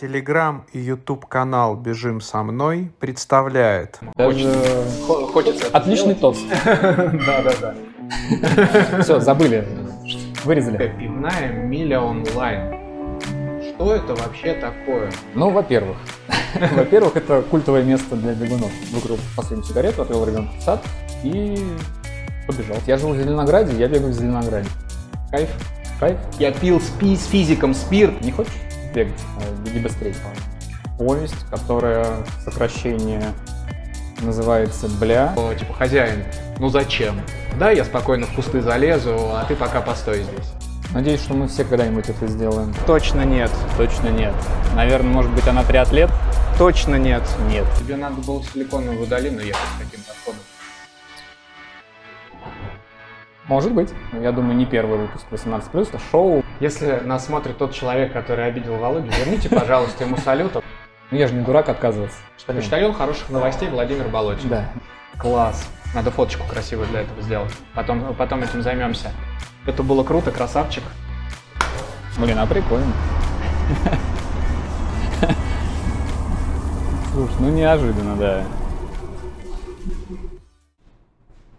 Телеграм и YouTube канал «Бежим со мной» представляет Даже Хочется. отличный тост. Да-да-да. Все, забыли. Вырезали. Пивная Миля онлайн. Что это вообще такое? Ну, во-первых, во-первых, это культовое место для бегунов. Выкурил последнюю сигарету, отвел ребенка в сад и побежал. Я жил в Зеленограде, я бегаю в Зеленограде. Кайф, кайф. Я пил спи с физиком спирт. Не хочешь бегать? А, Беги быстрее. Повесть, которая сокращение называется «Бля». О, Типа, хозяин, ну зачем? Да, я спокойно в кусты залезу, а ты пока постой здесь. Надеюсь, что мы все когда-нибудь это сделаем. Точно нет. Точно нет. Наверное, может быть, она триатлет? Точно нет. Нет. Тебе надо было в Силиконовую долину ехать с таким подходом. Может быть. Но Я думаю, не первый выпуск 18+, а шоу. Если нас смотрит тот человек, который обидел Володю, верните, пожалуйста, ему салют. Ну, я же не дурак отказываться. Что почтальон хороших новостей Владимир Болотин. Да. Класс. Надо фоточку красивую для этого сделать. Потом, потом этим займемся. Это было круто, красавчик. Блин, а прикольно. Слушай, ну неожиданно, да.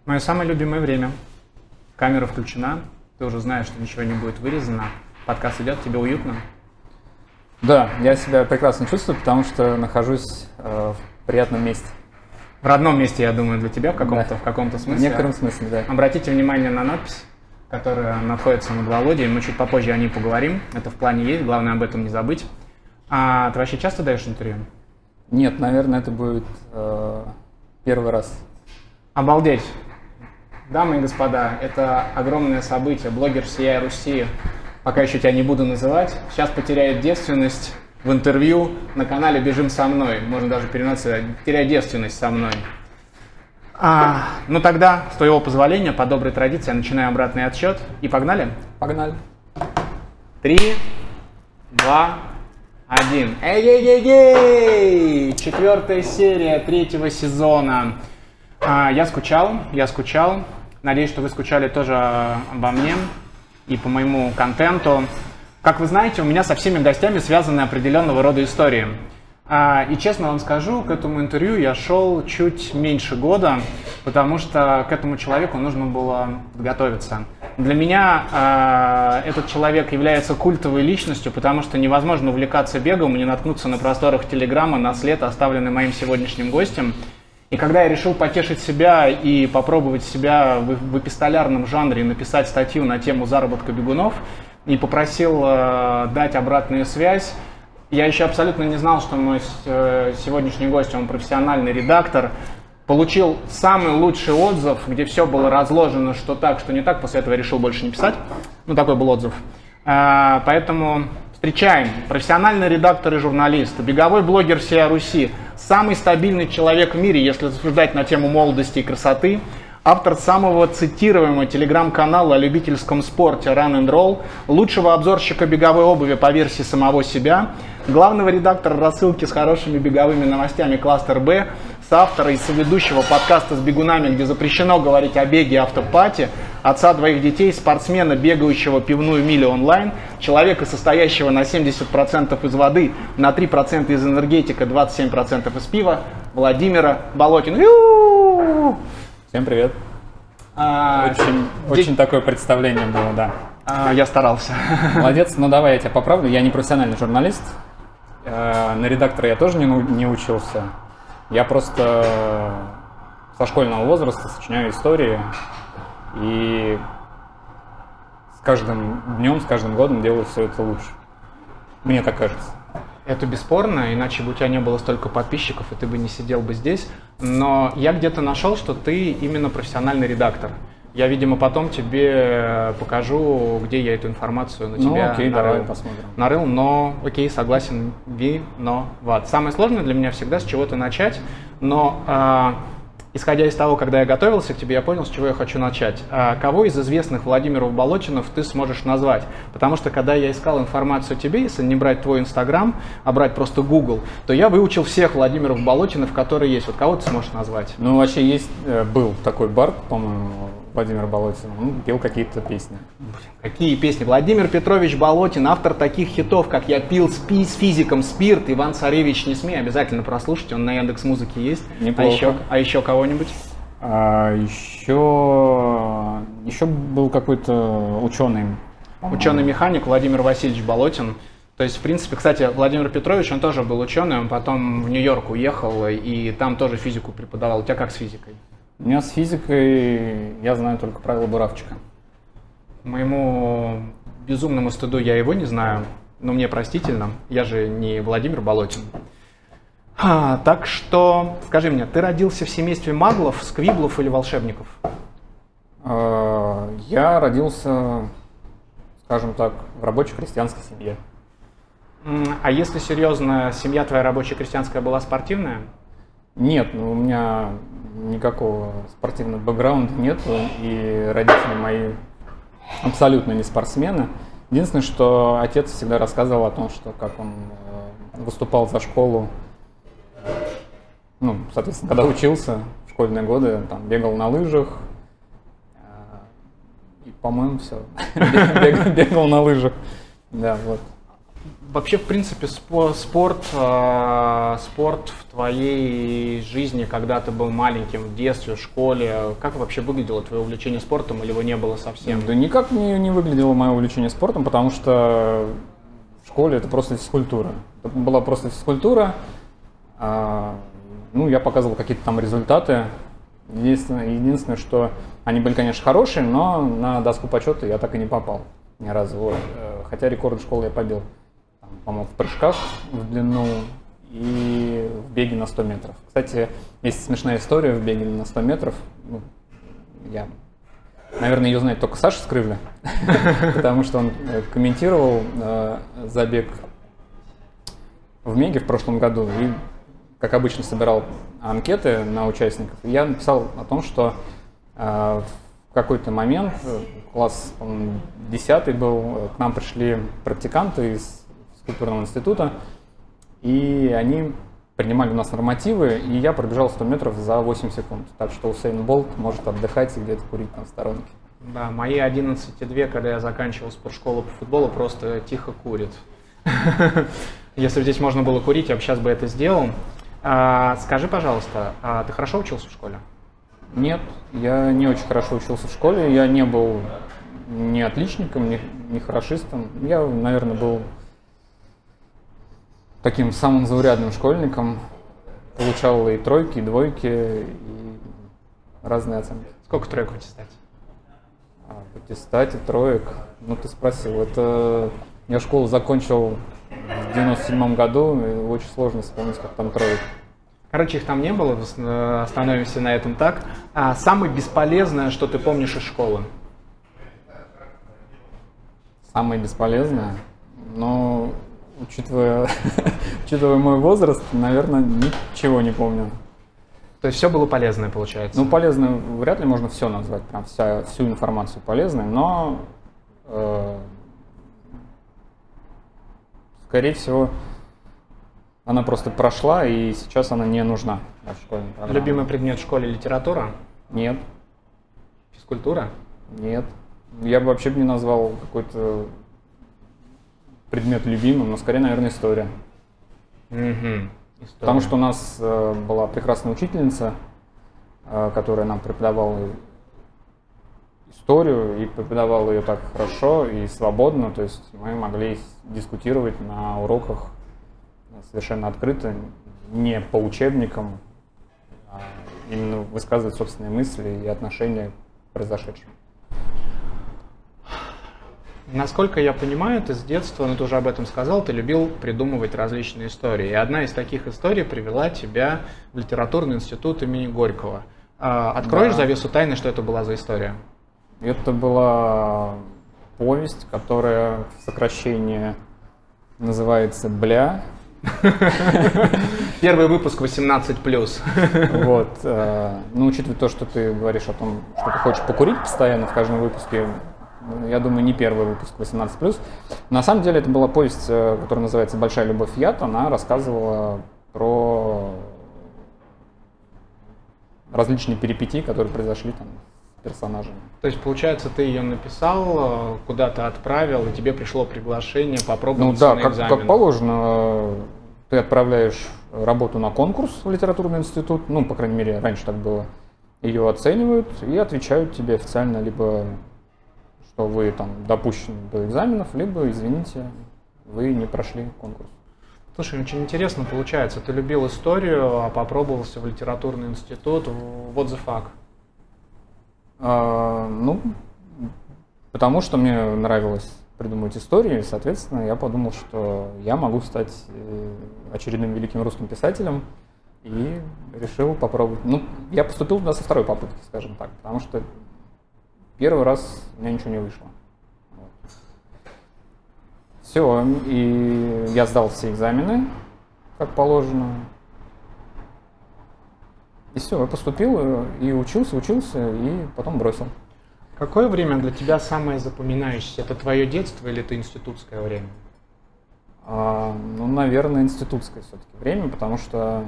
Мое самое любимое время. Камера включена. Ты уже знаешь, что ничего не будет вырезано. Подкаст идет, тебе уютно. Да, я себя прекрасно чувствую, потому что нахожусь э, в приятном месте. В родном месте, я думаю, для тебя в каком-то, Да. в каком-то В смысле. некотором смысле, да. Обратите внимание на надпись, которая находится над Володей. Мы чуть попозже о ней поговорим. Это в плане есть, главное об этом не забыть. А ты вообще часто даешь интервью? Нет, наверное, это будет э, первый раз. Обалдеть! Дамы и господа, это огромное событие. Блогер всея Руси, пока еще тебя не буду называть, сейчас потеряет девственность в интервью на канале «Бежим со мной». Можно даже переносить теряет девственность со мной. А, ну тогда, с твоего позволения, по доброй традиции, я начинаю обратный отсчет. И погнали? Погнали. Три, два, один. Эй-ей-ей-ей! Четвертая серия третьего сезона. А, я скучал, я скучал. Надеюсь, что вы скучали тоже обо мне и по моему контенту. Как вы знаете, у меня со всеми гостями связаны определенного рода истории. А, И честно вам скажу, к этому интервью я шел чуть меньше года, потому что к этому человеку нужно было готовиться. Для меня а, этот человек является культовой личностью, потому что невозможно увлекаться бегом и не наткнуться на просторах Телеграма на след, оставленный моим сегодняшним гостем. И когда я решил потешить себя и попробовать себя в, в эпистолярном жанре, написать статью на тему заработка бегунов, и попросил э, дать обратную связь, я еще абсолютно не знал, что мой э, сегодняшний гость, он профессиональный редактор, получил самый лучший отзыв, где все было разложено, что так, что не так. После этого я решил больше не писать. Ну, такой был отзыв. А, поэтому встречаем. Профессиональный редактор и журналист, беговой блогер всей Руси, самый стабильный человек в мире, если рассуждать на тему молодости и красоты, автор самого цитируемого телеграм-канала о любительском спорте Run and Roll, лучшего обзорщика беговой обуви по версии самого себя, главного редактора рассылки с хорошими беговыми новостями «Кластер Б», соавтора и соведущего подкаста с бегунами, где запрещено говорить о беге и автопате, отца двоих детей, спортсмена, бегающего пивную милю онлайн, человека, состоящего на 70% из воды, на 3% из энергетика, 27% из пива, Владимира Болотина. Всем привет. А, Очень, де- очень такое представление было, да. а, я старался. Молодец, ну давай я тебя поправлю. Я не профессиональный журналист. Э, На редактора я тоже не, не учился. Я просто со школьного возраста сочиняю истории. И с каждым днем, с каждым годом делаю все это лучше. Мне так кажется. Это бесспорно, иначе бы у тебя не было столько подписчиков, и ты бы не сидел бы здесь. Но я где-то нашел, что ты именно профессиональный редактор. Я, видимо, потом тебе покажу, где я эту информацию на Ну, тебя окей, нарыл. давай посмотрим. Нарыл, но окей, согласен, виноват. Самое сложное для меня всегда с чего-то начать, но а, исходя из того, когда я готовился к тебе, я понял, с чего я хочу начать. А, кого из известных Владимиров Болотинов ты сможешь назвать? Потому что когда я искал информацию тебе, если не брать твой Инстаграм, а брать просто Google, то я выучил всех Владимиров Болотинов, которые есть. Вот кого ты сможешь назвать? Ну, вообще есть, э, был такой бар, по-моему, Владимир Болотин. Он пел какие-то песни. Какие песни? Владимир Петрович Болотин, автор таких хитов, как «Я пил спи с физиком спирт», «Иван Царевич не смей». Обязательно прослушайте, он на Яндекс Музыке есть. Неплохо. А еще, а еще кого-нибудь? А еще, еще был какой-то ученый. Ученый-механик Владимир Васильевич Болотин. То есть, в принципе, кстати, Владимир Петрович, он тоже был ученый, он потом в Нью-Йорк уехал и там тоже физику преподавал. У тебя как с физикой? У меня с физикой я знаю только правила Буравчика. Моему безумному стыду я его не знаю, но мне простительно, я же не Владимир Болотин. А, так что, скажи мне, ты родился в семействе маглов, сквиблов или волшебников? А, я родился, скажем так, в рабочей крестьянской семье. А если серьезно, семья твоя рабочая крестьянская была спортивная? Нет, ну, у меня никакого спортивного бэкграунда нет, и родители мои абсолютно не спортсмены. Единственное, что отец всегда рассказывал о том, что как он э, выступал за школу, ну, соответственно, когда учился в школьные годы, там бегал на лыжах, э, и, по-моему, все, бегал на лыжах. Да, вот. Вообще, в принципе, спорт, э, спорт в твоей жизни, когда ты был маленьким, в детстве, в школе, как вообще выглядело твое увлечение спортом или его не было совсем? Да никак не, не выглядело мое увлечение спортом, потому что в школе это просто физкультура. Это была просто физкультура. А, ну, я показывал какие-то там результаты. Единственное, единственное, что они были, конечно, хорошие, но на доску почета я так и не попал ни разу. Вот. Э, хотя рекорд школы я побил по-моему, в прыжках в длину и в беге на 100 метров. Кстати, есть смешная история в беге на 100 метров. Ну, я, наверное, ее знает только Саша Скрывля, потому что он э, комментировал э, забег в Меге в прошлом году и, как обычно, собирал анкеты на участников. Я написал о том, что э, в какой-то момент, класс, 10 был, к нам пришли практиканты из культурного института, и они принимали у нас нормативы, и я пробежал 100 метров за 8 секунд. Так что Усейн Болт может отдыхать и где-то курить там в сторонке. Да, мои 11,2, когда я заканчивал спортшколу по футболу, просто тихо курит. Если бы здесь можно было курить, я бы сейчас бы это сделал. А, скажи, пожалуйста, а ты хорошо учился в школе? Нет, я не очень хорошо учился в школе. Я не был ни отличником, ни, ни хорошистом. Я, наверное, был таким самым заурядным школьником. Получал и тройки, и двойки, и разные оценки. Сколько троек в аттестате? А, в аттестате троек? Ну, ты спросил. Это я школу закончил в 97 году, и очень сложно вспомнить, как там троек. Короче, их там не было, э, остановимся на этом так. А самое бесполезное, что ты помнишь из школы? Самое бесполезное? Ну, учитывая, учитывая мой возраст, наверное, ничего не помню. То есть все было полезное, получается? Ну, полезное вряд ли можно все назвать, прям вся, всю информацию полезной, но, э, скорее всего, она просто прошла, и сейчас она не нужна в программе. Любимый предмет в школе литература? Нет. Физкультура? Нет. Я бы вообще не назвал какой-то предмет любимым, но скорее, наверное, история. Угу. Потому что у нас э, была прекрасная учительница, э, которая нам преподавала историю и преподавала ее так хорошо и свободно, то есть мы могли дискутировать на уроках совершенно открыто, не по учебникам, а именно высказывать собственные мысли и отношения к произошедшему. Насколько я понимаю, ты с детства, ну ты уже об этом сказал, ты любил придумывать различные истории. И одна из таких историй привела тебя в литературный институт имени Горького. А, откроешь да. завесу тайны, что это была за история? Это была повесть, которая в сокращении называется «Бля». Первый выпуск 18+. Вот. Э, ну, учитывая то, что ты говоришь о том, что ты хочешь покурить постоянно в каждом выпуске, я думаю, не первый выпуск 18+. На самом деле это была повесть, э, которая называется «Большая любовь яд». Она рассказывала про различные перипетии, которые произошли там персонажами. То есть, получается, ты ее написал, э, куда-то отправил, и тебе пришло приглашение Ну попробовать да, на как, экзамен. как положено, э, ты отправляешь работу на конкурс в литературный институт, ну, по крайней мере, раньше так было, ее оценивают и отвечают тебе официально либо, что вы там допущены до экзаменов, либо, извините, вы не прошли конкурс. Слушай, очень интересно получается. Ты любил историю, а попробовался в литературный институт. What the fuck? А, ну, потому что мне нравилось придумывать истории, и, соответственно, я подумал, что я могу стать э, очередным великим русским писателем, и решил попробовать. Ну, я поступил туда со второй попытки, скажем так, потому что первый раз у меня ничего не вышло. Все, и я сдал все экзамены, как положено. И все, я поступил и учился, учился, и потом бросил. Какое время для тебя самое запоминающееся? Это твое детство или это институтское время? А, ну, наверное, институтское все-таки время, потому что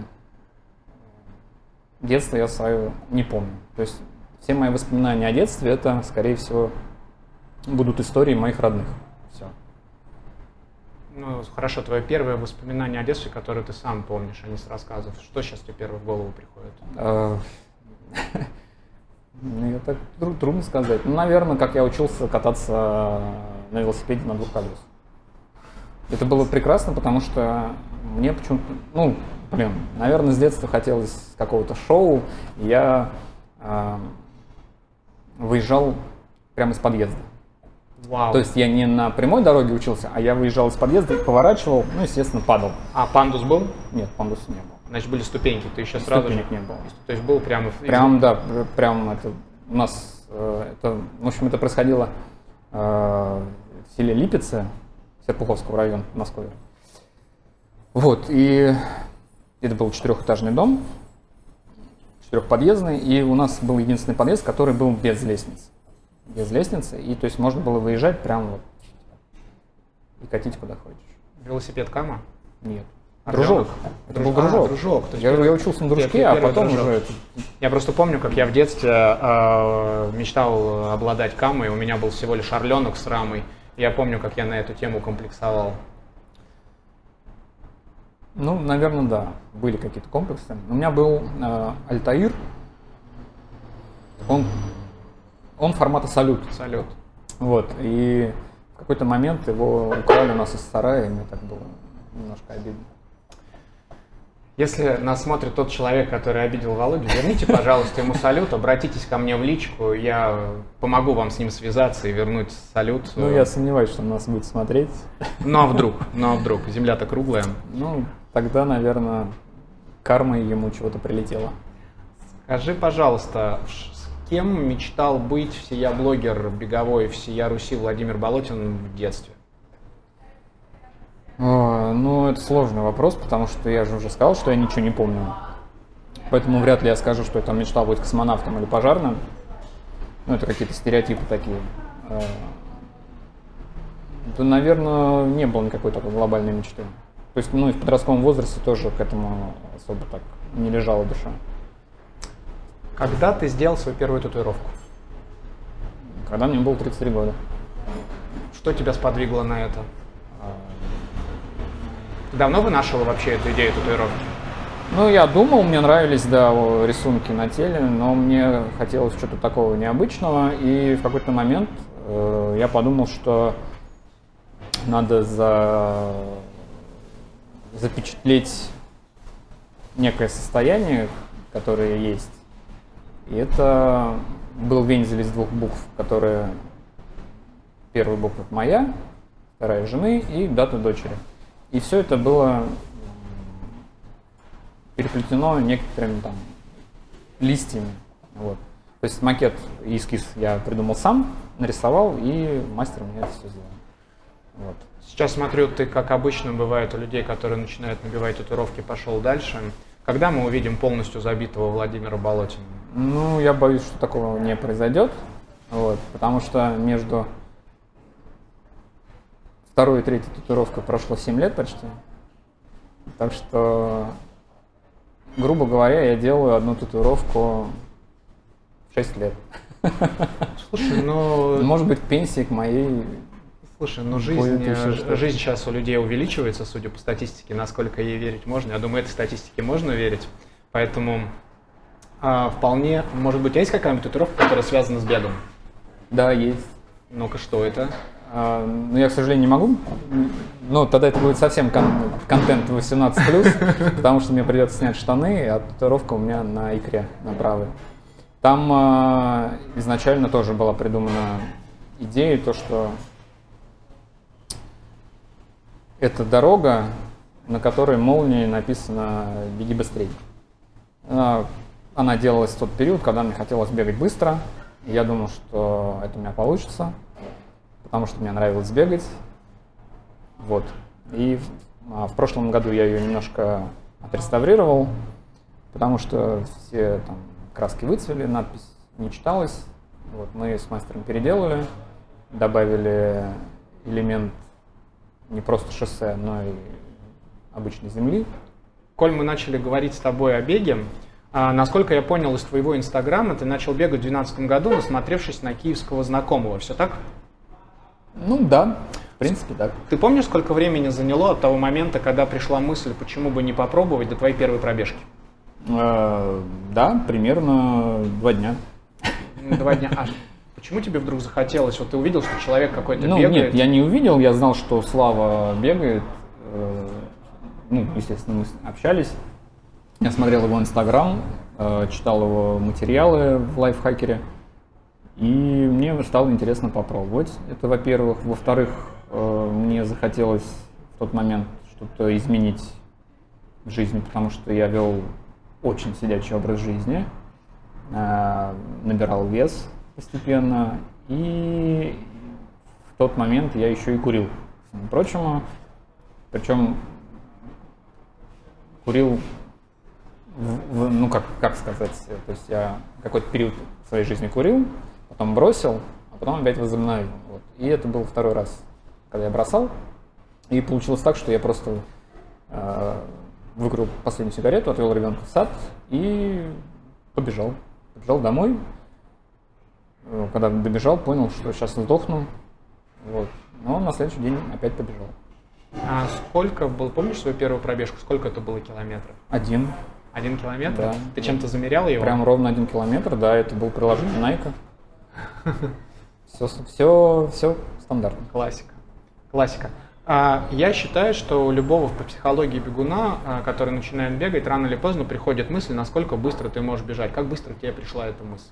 детство я свое не помню. То есть все мои воспоминания о детстве это, скорее всего, будут истории моих родных. Все. Ну, хорошо, твое первое воспоминание о детстве, которое ты сам помнишь, а не с рассказов. Что сейчас тебе первое в голову приходит? А, Ну, тру- трудно сказать. Ну, наверное, как я учился кататься на велосипеде на двух колесах. Это было прекрасно, потому что мне почему-то, ну, блин, наверное, с детства хотелось какого-то шоу. Я а, выезжал прямо из подъезда. Вау. То есть я не на прямой дороге учился, а я выезжал из подъезда, поворачивал, ну, естественно, падал. А пандус был? Нет, пандуса не было. Значит, были ступеньки. Ты еще сразу же... Ступенек не было. То есть был прямо... Прям, да, пр- прям это у нас, э, это, в общем, это происходило э, в селе Липице, Серпуховского района, Москвы. Вот, и это был четырехэтажный дом, четырехподъездный, и у нас был единственный подъезд, который был без лестницы. Без лестницы, и то есть можно было выезжать прямо вот и катить куда хочешь. Велосипед Кама? Нет. Орленок? Дружок. Это был а, дружок. дружок. То есть Я, первый- я учился на дружке, а первый потом дружок. уже Я просто помню, как я в детстве э, мечтал обладать камой. У меня был всего лишь орленок с рамой. Я помню, как я на эту тему комплексовал. Ну, наверное, да, были какие-то комплексы. У меня был э, Альтаир, он, он формата салют. Салют. Вот, и в какой-то момент его украли у нас из сарая, и мне так было немножко обидно. Если нас смотрит тот человек, который обидел Володю, верните, пожалуйста, ему салют, обратитесь ко мне в личку, я помогу вам с ним связаться и вернуть салют. Ну, я сомневаюсь, что он нас будет смотреть. Ну а вдруг? Ну а вдруг? Земля-то круглая. Ну, тогда, наверное, кармой ему чего-то прилетело. Скажи, пожалуйста, с кем мечтал быть всея блогер беговой всея Руси Владимир Болотин в детстве? О, ну, это сложный вопрос, потому что я же уже сказал, что я ничего не помню. Поэтому вряд ли я скажу, что я там мечтал быть космонавтом или пожарным. Ну, это какие-то стереотипы такие. Э, Да, наверное, не было никакой такой глобальной мечты. То есть, ну, и в подростковом возрасте тоже к этому особо так не лежала душа. Когда ты сделал свою первую татуировку? Когда мне было 33 года. Что тебя сподвигло на это? Давно вынашивал вообще эту идею татуировки? Ну, я думал, мне нравились, да, рисунки на теле, но мне хотелось что-то такого необычного, и в какой-то момент э, я подумал, что надо за... запечатлеть некое состояние, которое есть. И это был вензель из двух букв, которые... Первая буква моя, вторая жены и дата дочери. И все это было переплетено некоторыми там листьями. Вот. То есть макет и эскиз я придумал сам, нарисовал, и мастер мне это все сделал. Вот. Сейчас смотрю, ты, как обычно бывает у людей, которые начинают набивать татуировки, пошел дальше. Когда мы увидим полностью забитого Владимира Болотина? Ну, я боюсь, что такого не произойдет, вот, потому что между второй и третьей татуировкой прошло 7 лет почти. Так что, грубо говоря, я делаю одну татуировку 6 лет. Слушай, ну, Может быть, пенсии к моей... слушай, ну жизнь, э, жизнь сейчас у людей увеличивается, судя по статистике, насколько ей верить можно. Я думаю, этой статистике можно верить. Поэтому а, вполне, может быть, есть какая-нибудь татуировка, которая связана с бегом? Да, есть. Ну-ка, что это? А, Ну, я, к сожалению, не могу. Ну, тогда это будет совсем кон- контент 18+, потому что мне придется снять штаны, а татуировка у меня на икре, на правой. Там а, изначально тоже была придумана идея, то, что это дорога, на которой молнией написано «беги быстрее». Она, она делалась в тот период, когда мне хотелось бегать быстро. Я думал, что это у меня получится, потому что мне нравилось бегать. Вот. И в, а, прошлом году я ее немножко отреставрировал, потому что все там краски выцвели, надпись не читалась. Вот, мы с мастером переделали, добавили элемент не просто шоссе, но и обычной земли. Коль мы начали говорить с тобой о беге, а, насколько я понял из твоего инстаграма, ты начал бегать в 2012 году, насмотревшись на киевского знакомого. Все так? Ну да, в принципе так. Ты помнишь, сколько времени заняло от того момента, когда пришла мысль, почему бы не попробовать, до твоей первой пробежки? Э, да, примерно два дня. Два дня. А почему тебе вдруг захотелось? Вот ты увидел, что человек какой-то Ну бегает. нет, я не увидел, я знал, что Слава бегает. э, Ну, естественно, мы общались. Я смотрел его инстаграм, э, читал его материалы в лайфхакере. И мне стало интересно попробовать. Это, во-первых. Во-вторых, э, мне захотелось в тот момент что-то изменить в жизни, потому что я вел очень сидячий образ жизни, набирал вес постепенно, и в тот момент я еще и курил, всему прочему. Причем курил, в- в- ну как, как сказать, то есть я какой-то период своей жизни курил, потом бросил, а потом опять возобновил. Вот. И это был второй раз, когда я бросал. И получилось так, что я просто э, выкурил последнюю сигарету, отвел ребенка в сад и побежал. Побежал домой. Э, Когда добежал, понял, что сейчас сдохну. Вот. Но на следующий день опять побежал. А сколько было, помнишь свою первую пробежку? Сколько это было километров? Один. Один километр? Да. Ты чем-то замерял его? Прям ровно один километр, да, это был приложение Nike. Все, все, все стандартно. Классика. Классика. А, я считаю, что у любого по психологии бегуна, а, который начинает бегать, рано или поздно приходит мысль, насколько быстро ты можешь бежать. Как быстро тебе пришла эта мысль?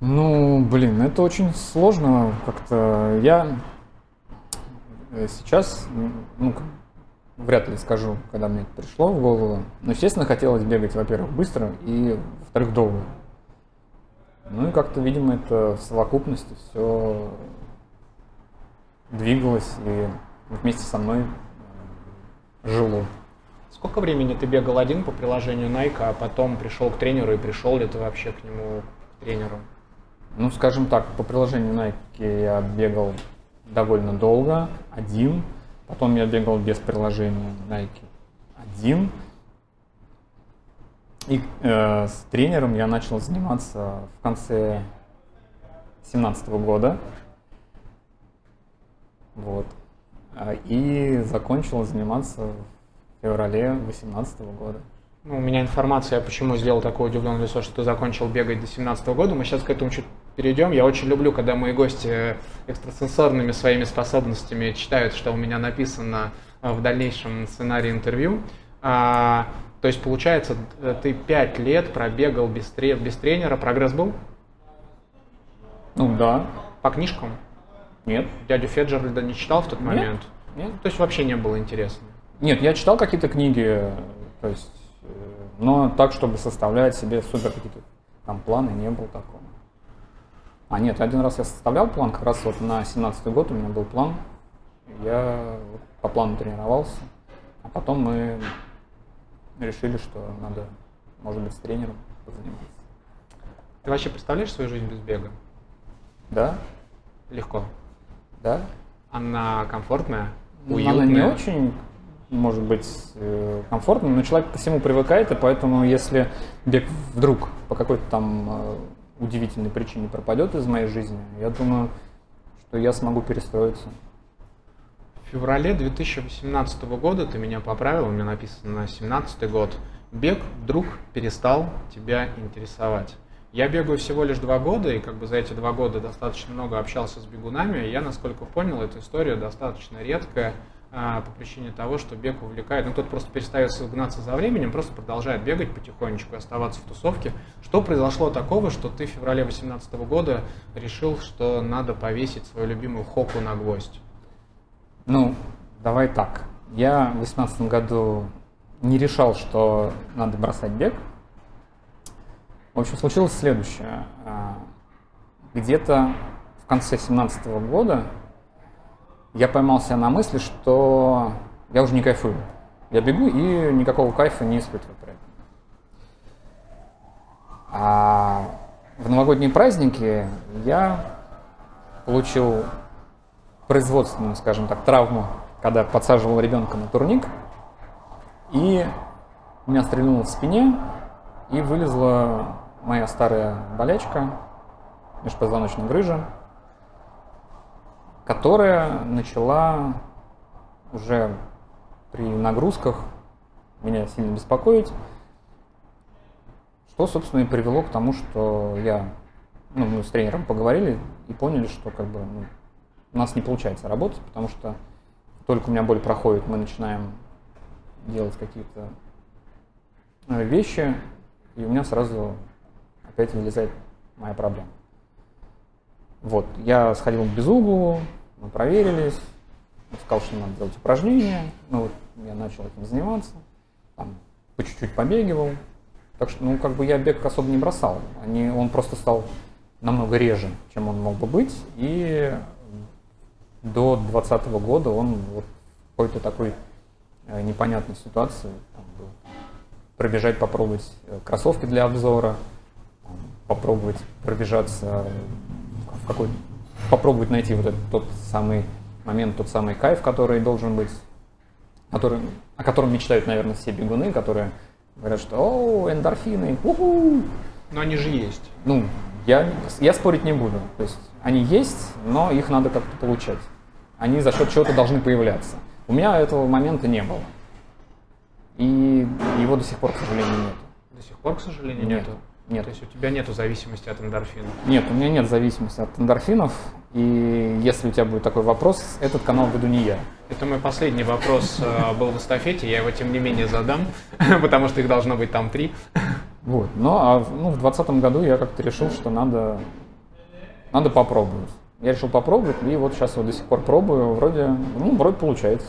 Ну, блин, это очень сложно как-то. Я э, сейчас, ну, к- вряд ли скажу, когда мне это пришло в голову. Но, естественно, хотелось бегать, во-первых, быстро и, во-вторых, долго. Ну и как-то, видимо, это в совокупности все двигалось и вместе со мной э, жило. Сколько времени ты бегал один по приложению Nike, а потом пришел к тренеру и пришел ли ты вообще к нему, к тренеру? Ну, скажем так, по приложению Nike я бегал довольно долго, один. Потом я бегал без приложения Nike один. И э, с тренером я начал заниматься в конце 2017 года. Вот. А, И закончил заниматься в феврале 2018 года. Ну, у меня информация, почему сделал такое удивленное лицо, что ты закончил бегать до 17 года. Мы сейчас к этому чуть перейдем. Я очень люблю, когда мои гости экстрасенсорными своими способностями читают, что у меня написано э, в дальнейшем сценарии интервью. А, то есть, получается, э, ты 5 лет пробегал без, тре- без тренера. Прогресс был? Ну да, По книжкам? нет, Дядю Феджеральда не читал в тот Нет. момент? нет. То есть, вообще не было интересно? Нет, я читал какие-то книги, то есть, э, но так, чтобы составлять себе супер какие-то там планы, не было такого. А нет, один раз я составлял план, как раз вот на 17 год у меня был план. Я вот по плану тренировался, а потом мы решили, что надо, может быть, с тренером позаниматься. Ты вообще представляешь свою жизнь без бега? Да, Легко. да. Она комфортная, Ну, уютная. Она не очень, может быть, э, комфортная, но человек ко всему привыкает, и поэтому если бег вдруг по какой-то там э, удивительной причине пропадет из моей жизни, я думаю, что я смогу перестроиться. В феврале 2018 года, ты меня поправил, у меня написано на 2017 год, бег вдруг перестал тебя интересовать. Я бегаю всего лишь два года, и как бы за эти два года достаточно много общался с бегунами, я, насколько понял, эта история достаточно редкая, по причине того, что бег увлекает. Ну, кто-то просто перестает гнаться за временем, просто продолжает бегать потихонечку, оставаться в тусовке. Что произошло такого, что ты в феврале 2018 года решил, что надо повесить свою любимую хоку на гвоздь? Ну, давай так. Я в 2018 году не решал, что надо бросать бег. В общем, случилось следующее. А, где-то в конце 2017 года я поймался на мысли, что я уже не кайфую. Я бегу и никакого кайфа не испытываю при этом. А в новогодние праздники я получил производственную, скажем так, травму, когда подсаживал ребенка на турник, и меня стрельнуло в спине, и вылезла моя старая болячка, межпозвоночная грыжа, которая начала уже при нагрузках меня сильно беспокоить, что, собственно, и привело к тому, что я, ну, мы с тренером поговорили и поняли, что как бы ну, у нас не получается работать, потому что только у меня боль проходит, мы начинаем делать какие-то э, вещи, и у меня сразу опять вылезает моя проблема. Вот, я сходил к безуглу, мы проверились, он сказал, что надо делать упражнения, ну вот я начал этим заниматься, там, по чуть-чуть побегивал, так что, ну, как бы я бег особо не бросал, Они, он просто стал намного реже, чем он мог бы быть, и до 2020 года он вот в какой-то такой э, непонятной ситуации там, был. пробежать, попробовать э, кроссовки для обзора, попробовать пробежаться в какой попробовать найти вот этот тот самый момент, тот самый кайф, который должен быть, который, о котором мечтают, наверное, все бегуны, которые говорят, что «О, эндорфины, уху!» Но они же есть. Ну, я, я спорить не буду. То есть они есть, но их надо как-то получать. Они за счет чего-то должны появляться. У меня этого момента не было. И его до сих пор, к сожалению, нет. До сих пор, к сожалению, нет. нету? Нет. То есть у тебя нет зависимости от эндорфинов? Нет, у меня нет зависимости от эндорфинов. И если у тебя будет такой вопрос, этот канал веду не я. Это мой последний вопрос э, был в эстафете, я его тем не менее задам, потому что их должно быть там три. Вот. Ну, а ну, в 2020 году я как-то решил, что надо, надо попробовать. Я решил попробовать, и вот сейчас вот до сих пор пробую, вроде, ну, вроде получается.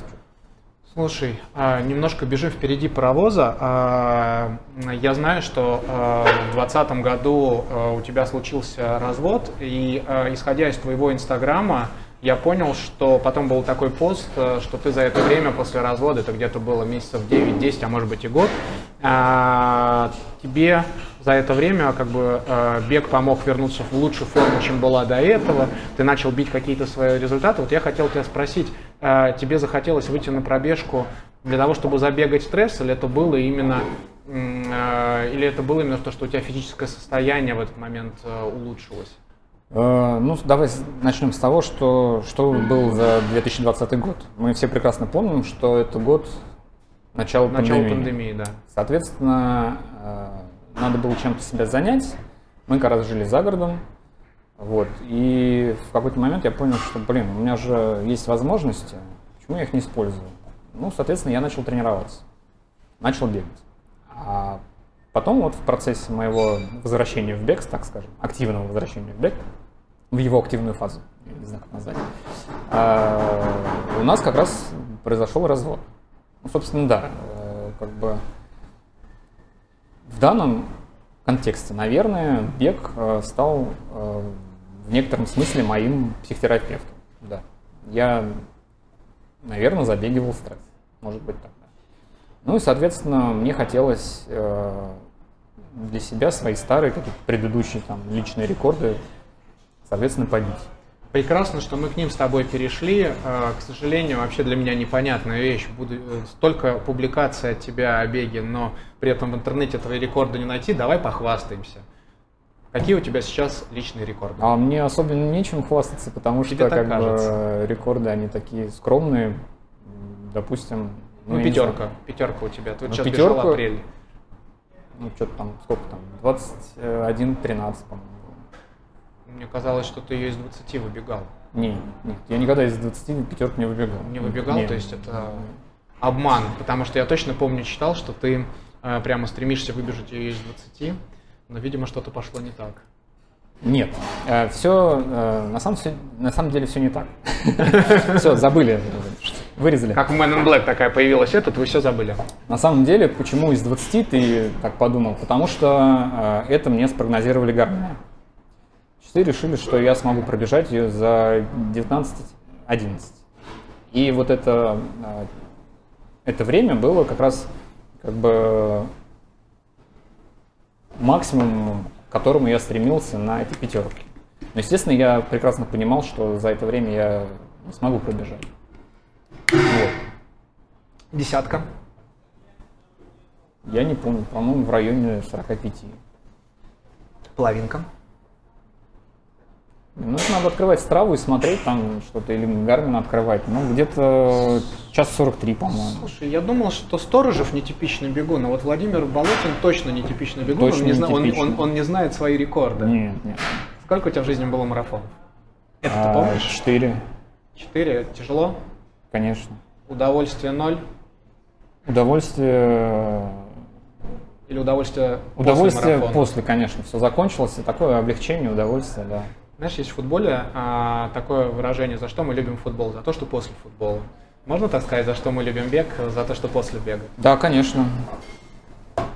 Слушай, а, немножко бежим впереди паровоза. А, я знаю, что а, в 2020 году у тебя случился развод, и исходя из твоего инстаграма, я понял, что потом был такой пост, что ты за это время после развода, это где-то было месяцев 9-10, а может быть и год, тебе за это время как бы бег помог вернуться в лучшую форму, чем была до этого, ты начал бить какие-то свои результаты. Вот я хотел тебя спросить, тебе захотелось выйти на пробежку для того, чтобы забегать стресс, или это было именно э, или это было именно то, что у тебя физическое состояние в этот момент э, улучшилось? Э, ну, давай начнем с того, что, что был за 2020 год. Мы все прекрасно помним, что это год начала Начало пандемии. пандемии, да. Соответственно, э, надо было чем-то себя занять. Мы как раз жили за городом, вот. И в какой-то момент я понял, что, блин, у меня же есть возможности, почему я их не использую? Ну, соответственно, я начал тренироваться, начал бегать. А потом вот в процессе моего возвращения в бег, так скажем, активного возвращения в бег, в его активную фазу, не знаю, как назвать, а, у нас как раз произошел развод. Ну, собственно, да, э, как бы в данном контексте, наверное, бег э, стал э, в некотором смысле моим психотерапевтом. Да. Я, наверное, забегивал стресс. Может быть так. Ну и, соответственно, мне хотелось э, для себя свои старые, какие-то предыдущие там личные рекорды, соответственно, побить. Прекрасно, что мы к ним с тобой перешли. Э, к сожалению, вообще для меня непонятная вещь. Буду, э, столько публикаций от тебя о беге, но при этом в интернете твои рекорды не найти. Давай похвастаемся. Какие у тебя сейчас личные рекорды? А мне особенно нечем хвастаться, потому Тебе что как бы кажется. рекорды, они такие скромные. Допустим, Ну, не пятерка. Пятерка у тебя. Тут Ну, сейчас пятерка. бежал апрель. Ну, что-то там, сколько там, 21-13, по-моему. было. Мне казалось, что ты ее из 20 выбегал. Не, нет, я никогда из 20 пятерку не выбегал. Не выбегал, Нет. то есть это обман. Потому что я точно помню, читал, что ты э, прямо стремишься выбежать ее из 20, но, видимо, что-то пошло не так. Нет, все, на самом, на самом деле все не так. Все, забыли, вырезали. Как в Man in Black такая появилась этот, вы все забыли. На самом деле, почему из 20 ты так подумал? Потому что э, это мне спрогнозировали Гармины. Часы решили, что я смогу пробежать ее за 19-11. И вот это, э, это время было как раз как бы максимум, к которому я стремился на этой пятерке. Но, естественно, я прекрасно понимал, что за это время я не смогу пробежать. Вот. Десятка. Я не помню, по-моему, в районе 45. Половинка. Ну, это надо открывать страву и смотреть там что-то, или Гармин открывать. Ну, где-то час 43, по-моему. Слушай, я думал, что Сторожев нетипичный бегун, но вот Владимир Болотин точно нетипичный бегун, Точно он, не зна- он, он- он не знает свои рекорды. Нет, нет. Сколько у тебя в жизни было марафонов? Это ты А, помнишь? Четыре, Четыре. Тяжело? конечно. Удовольствие ноль? Удовольствие... Или удовольствие после Удовольствие марафона? после, конечно, все закончилось, и такое облегчение, удовольствие, да. Знаешь, есть в футболе а, такое выражение, за что мы любим футбол, за то, что после футбола. Можно так сказать, за что мы любим бег, за то, что после бега? Да, конечно.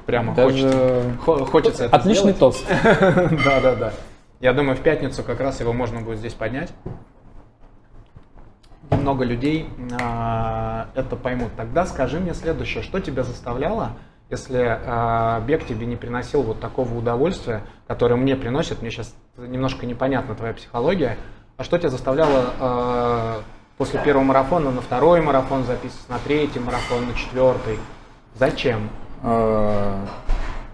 Прямо хочется, Даже хо- хочется это отличный сделать. тост. Да, да, да. Я думаю, в пятницу как раз его можно будет здесь поднять. Много людей а, это поймут. Тогда скажи мне следующее, что тебя заставляло, если а, бег тебе не приносил вот такого удовольствия, которое мне приносит, мне сейчас немножко непонятна твоя психология, а что тебя заставляло а, после первого марафона на второй марафон записываться, на третий марафон, на четвертый? Зачем? Э,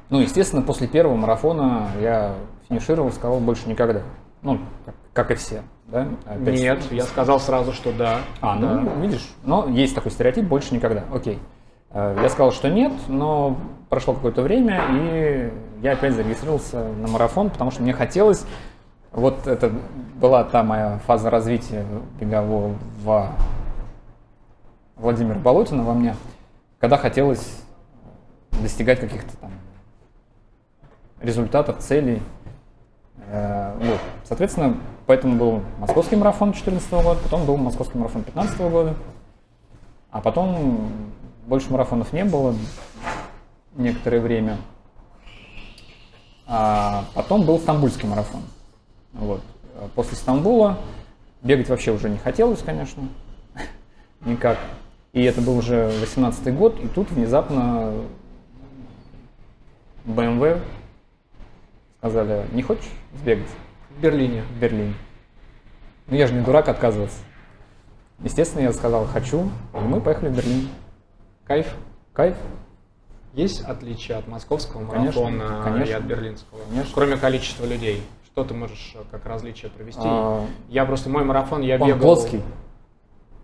Ну, естественно, после первого марафона я финишировал, сказал больше никогда. Ну, как, как и все, да? Опять- Нет, я сказал сразу, что да. А, ну, Да. видишь, но есть такой стереотип, больше никогда. Окей. Э, Я сказал, что нет, но прошло какое-то время, и я опять зарегистрировался на марафон, потому что мне хотелось, вот это была та моя фаза развития бегового Владимира Болотина во мне, когда хотелось достигать каких-то там результатов, целей. Э, Вот. Соответственно, поэтому был московский марафон 2014 года, потом был московский марафон 2015 года, а потом больше марафонов не было некоторое время. А потом был стамбульский марафон. Вот. После Стамбула бегать вообще уже не хотелось, конечно, никак. И это был уже 18 год, и тут внезапно BMW сказали, не хочешь сбегать В Берлине. в Берлин? Ну я же не дурак отказываться. Естественно, я сказал, хочу, и мы поехали в Берлин. Кайф. Кайф. Есть отличия от московского Конечно, марафона конечно. и от берлинского? Конечно. Кроме количества людей. Что ты можешь э, как различие провести? А, Я просто мой марафон, я Он бегал... плоский.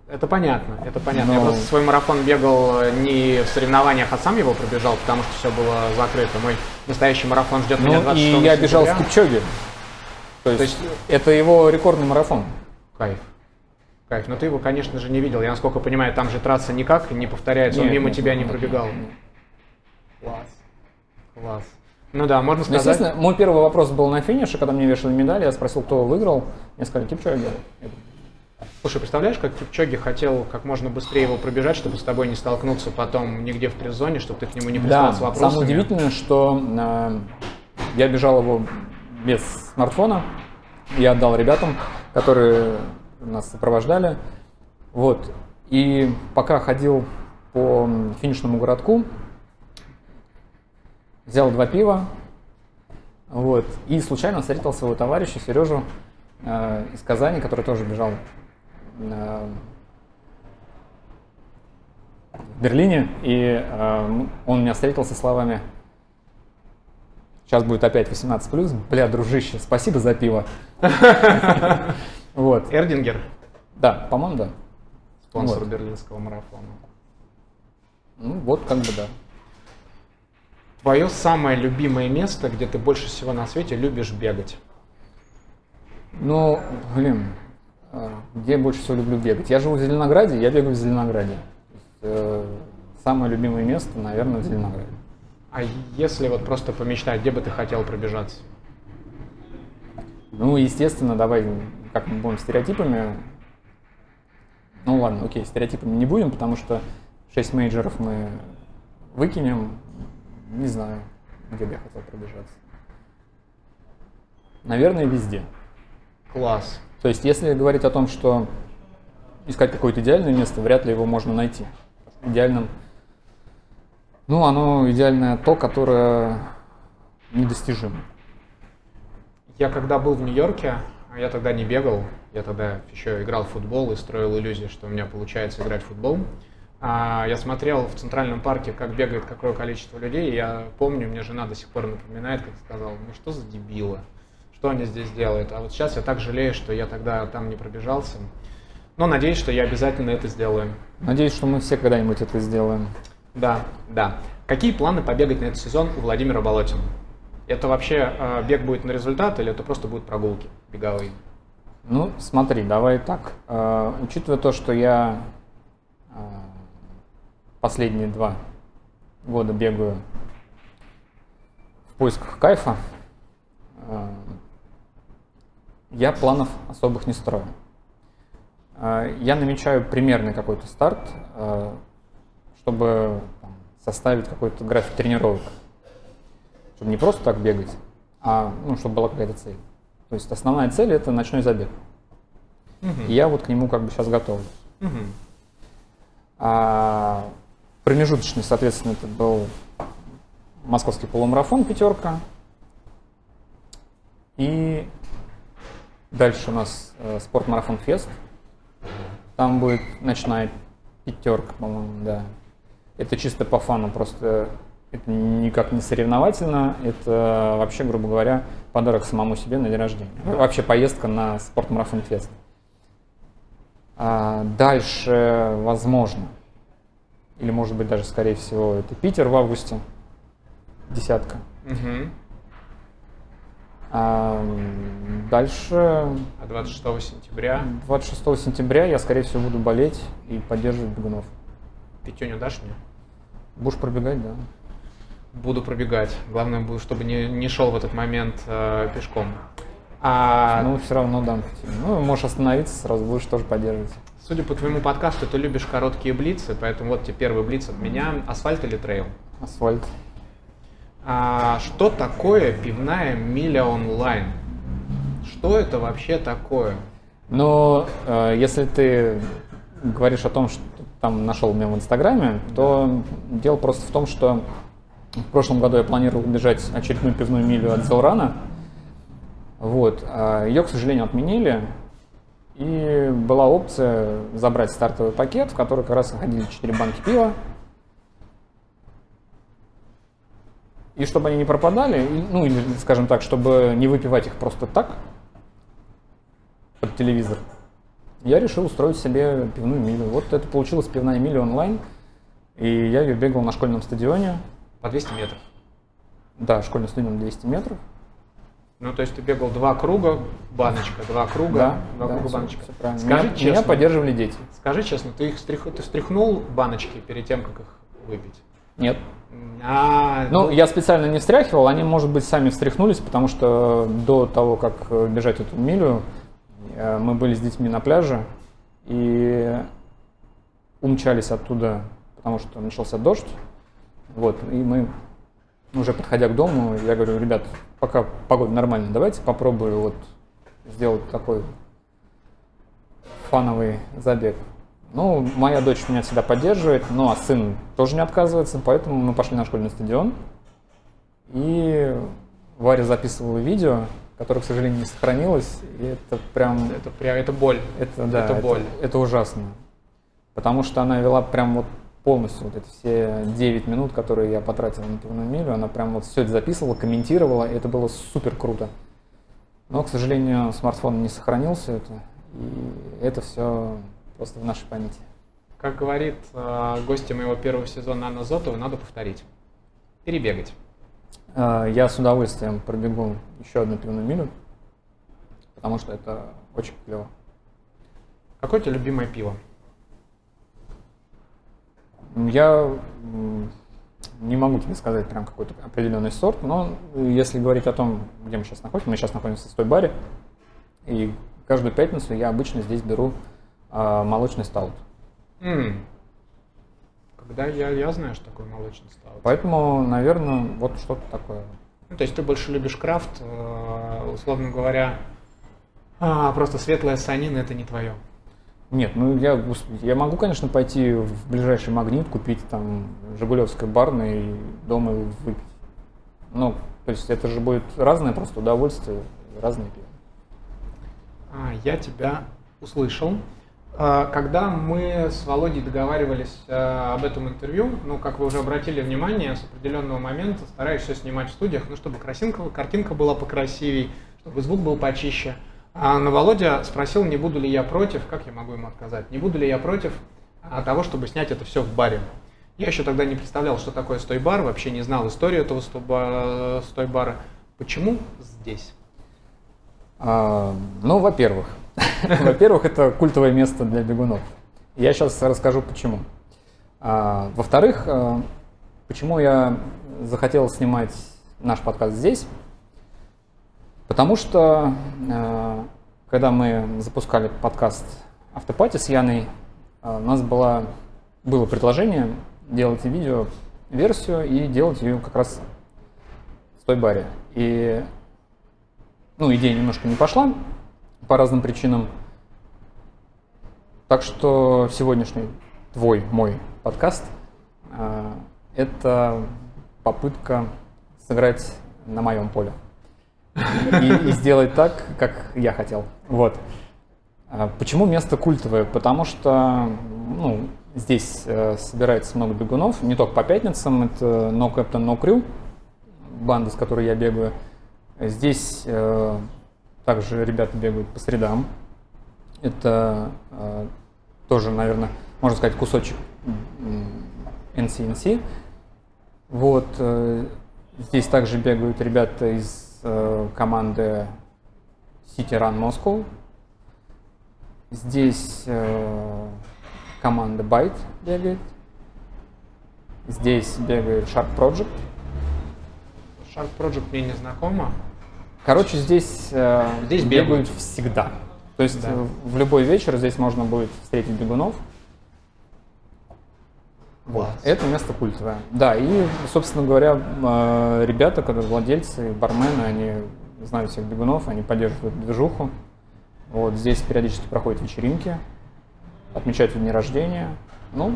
Это понятно, это понятно. Я Но- просто свой марафон бегал э, не в соревнованиях, а сам его пробежал, потому что все было закрыто. Мой настоящий марафон ждет меня Ну 26 и я бежал сентября. Кипчоги. То есть, есть- это его рекордный марафон. Кайф. Кайф. Но ты его, конечно же, не видел. Я, насколько понимаю, там же трасса никак не повторяется, он Нет, мимо нет, тебя нет, не нет, пробегал. нет. Класс. Класс. Ну да, можно Ну, сказать... естественно, мой первый вопрос был на финише, когда мне вешали медали, я спросил, кто выиграл. Мне сказали, Кипчоги. Слушай, представляешь, как Кипчоги хотел как можно быстрее его пробежать, чтобы с тобой не столкнуться потом нигде в пресс-зоне, чтобы ты к нему не пристал Да, с вопросами? самое удивительное, что э, я бежал его без смартфона, я отдал ребятам, которые нас сопровождали. Вот. И пока ходил по финишному городку, взял два пива, вот, и случайно встретил своего товарища Сережу э, из Казани, который тоже бежал э, в Берлине, и э, он меня встретил со словами Сейчас будет опять 18 плюс. Бля, дружище, спасибо за пиво. Вот. Эрдингер, Да, по-моему, да. спонсор Вот. берлинского марафона. Ну, вот как бы да. Твое самое любимое место, где ты больше всего на свете любишь бегать? Ну, блин, а, где я больше всего люблю бегать? Я живу в Зеленограде, я бегаю в Зеленограде. Э, Самое любимое место, наверное, в Зеленограде. А если вот просто помечтать, где бы ты хотел пробежаться? Ну, естественно, давай, как мы будем стереотипами. Ну ладно, окей, стереотипами не будем, потому что 6 мейджеров мы выкинем. Не знаю, где бы я хотел пробежаться. Наверное, везде. Класс. То есть, если говорить о том, что искать какое-то идеальное место, вряд ли его можно найти. Идеальным, ну, оно идеальное то, которое недостижимо. Я когда был в Нью-Йорке, я тогда не бегал, я тогда еще играл в футбол и строил иллюзию, что у меня получается играть в футбол. А, Я смотрел в Центральном парке, как бегает какое количество людей, и я помню, мне жена до сих пор напоминает, как сказала, ну что за дебилы, что они здесь делают. А вот сейчас я так жалею, что я тогда там не пробежался. Но надеюсь, что я обязательно это сделаю. Надеюсь, что мы все когда-нибудь это сделаем. Да, да. Какие планы побегать на этот сезон у Владимира Болотина? Это вообще э, бег будет на результат или это просто будут прогулки беговые? Ну, смотри, давай так. Э, учитывая то, что я э, последние два года бегаю в поисках кайфа, э, я планов особых не строю. Э, я намечаю примерный какой-то старт, э, чтобы там, составить какой-то график тренировок. Чтобы не просто так бегать, а ну, чтобы была какая-то цель. То есть основная цель это ночной забег. И я вот к нему как бы сейчас готов. Мгм. А промежуточный, соответственно, это был московский полумарафон пятерка. И дальше у нас э, спортмарафон фест. Там будет ночная пятерка, по-моему, да. Это чисто по фану, просто это никак не соревновательно, это вообще, грубо говоря, подарок самому себе на день рождения. Вообще поездка на спортмарафон фест. А дальше, возможно, или может быть даже, скорее всего, это Питер в августе, десятка. Мгм. А дальше, А 26 сентября 26 сентября, я, скорее всего, буду болеть и поддерживать бегунов. пятюню дашь мне? Будешь пробегать, да? Буду пробегать. Главное, будет, чтобы не, не шел в этот момент э, пешком. А Ну, все равно дам. Ну, можешь остановиться, сразу будешь тоже поддерживать. судя по твоему подкасту, ты любишь короткие блицы, поэтому вот тебе первый блиц от меня. Асфальт или трейл? Асфальт. А что такое пивная миля онлайн? Что это вообще такое? Но э, если ты говоришь о том, что там нашел меня в Инстаграме, то дело просто в том, что в прошлом году я планировал бежать очередную пивную милю от Зелрана. Вот. а Ее, к сожалению, отменили. И была опция забрать стартовый пакет, в который как раз находили 4 банки пива. И чтобы они не пропадали, ну или, скажем так, чтобы не выпивать их просто так, под телевизор, я решил устроить себе пивную милю. Вот это получилась пивная миля онлайн, и я ее бегал на школьном стадионе. По 200 метров. Да, школьный стадион 200 метров. Ну, то есть ты бегал два круга, баночка, два круга, Да, два да, круга, всё- баночка. всё правильно. Скажи меня, честно, меня поддерживали дети. скажи честно, ты их стрих- ты встряхнул баночки перед тем, как их выпить? Нет. А, Ну, я специально не встряхивал, они, может быть, сами встряхнулись, потому что до того, как э, бежать эту милю, э, мы были с детьми на пляже и умчались оттуда, потому что начался дождь. Вот, и мы, уже подходя к дому, я говорю, ребят, пока погода нормальная, давайте попробую вот сделать такой фановый забег. Ну, моя дочь меня всегда поддерживает, ну а сын тоже не отказывается, поэтому мы пошли на школьный стадион. И Варя записывала видео, которое, к сожалению, не сохранилось. И это прям... это прям это боль. Это, да, это боль. Это, ужасно. Потому что она вела прям вот полностью вот эти все 9 минут, которые я потратил на пивную милю, она прям вот все это записывала, комментировала, и это было супер круто. Но, к сожалению, смартфон не сохранил все это, и это все просто в нашей памяти. Как говорит э, гостья моего первого сезона Анна Зотова, надо повторить. Перебегать. Э, я с удовольствием пробегу еще одну пивную милю, потому что это очень клево. Какое у тебя любимое пиво? Я не могу тебе сказать прям какой-то определенный сорт, но если говорить о том, где мы сейчас находимся, мы сейчас находимся в той баре, и каждую пятницу я обычно здесь беру а, молочный стаут. М. Когда я, я знаю, что такое молочный стаут. Поэтому, наверное, вот что-то такое. Ну, то есть ты больше любишь крафт, э, условно говоря, а, просто светлая санина это не твое. Нет, ну я, я могу, конечно, пойти в ближайший магнит, купить там Жигулевское барное и дома выпить. Ну, то есть это же будет разное просто удовольствие, разные пиво. А, я тебя услышал. А, Когда мы с Володей договаривались а, об этом интервью, ну, как вы уже обратили внимание, с определенного момента стараюсь все снимать в студиях, ну, чтобы красинка, картинка была покрасивей, чтобы звук был почище. А, но Володя спросил, не буду ли я против, как я могу ему отказать, не буду ли я против а, того, чтобы снять это все в баре. Я еще тогда не представлял, что такое стой-бар, вообще не знал историю этого стой-ба- стой-бара. Почему здесь? А, ну, во-первых, во-первых, это культовое место для бегунов. Я сейчас расскажу почему. А, во-вторых, а, почему я захотел снимать наш подкаст здесь? Потому что а, когда мы запускали подкаст Автопати с Яной, а, у нас была, было предложение делать видео версию и делать ее как раз в той баре. И ну, идея немножко не пошла по разным причинам. Так что сегодняшний твой, мой подкаст а, это попытка сыграть на моем поле и, и сделать так, как я хотел. Вот. А Почему место культовое? Потому что ну, здесь э, собирается много бегунов, не только по пятницам, это No Captain No Crew, банда, с которой я бегаю. Здесь э, также ребята бегают по средам. Это э, тоже, наверное, можно сказать, кусочек NCNC. Вот. э, Здесь также бегают ребята из команды City Run Moscow. Здесь э, команда Byte бегает. Здесь бегает Shark Project. Shark Project мне не знакомо. Короче, здесь, э, Здесь бегают бегают. всегда. То есть Да. э, в любой вечер здесь можно будет встретить бегунов. Вот. Это место культовое. Да, и, собственно говоря, э, ребята, которые владельцы, бармены, они знают всех бегунов, они поддерживают движуху. Вот здесь периодически проходят вечеринки, отмечают дни рождения. Ну,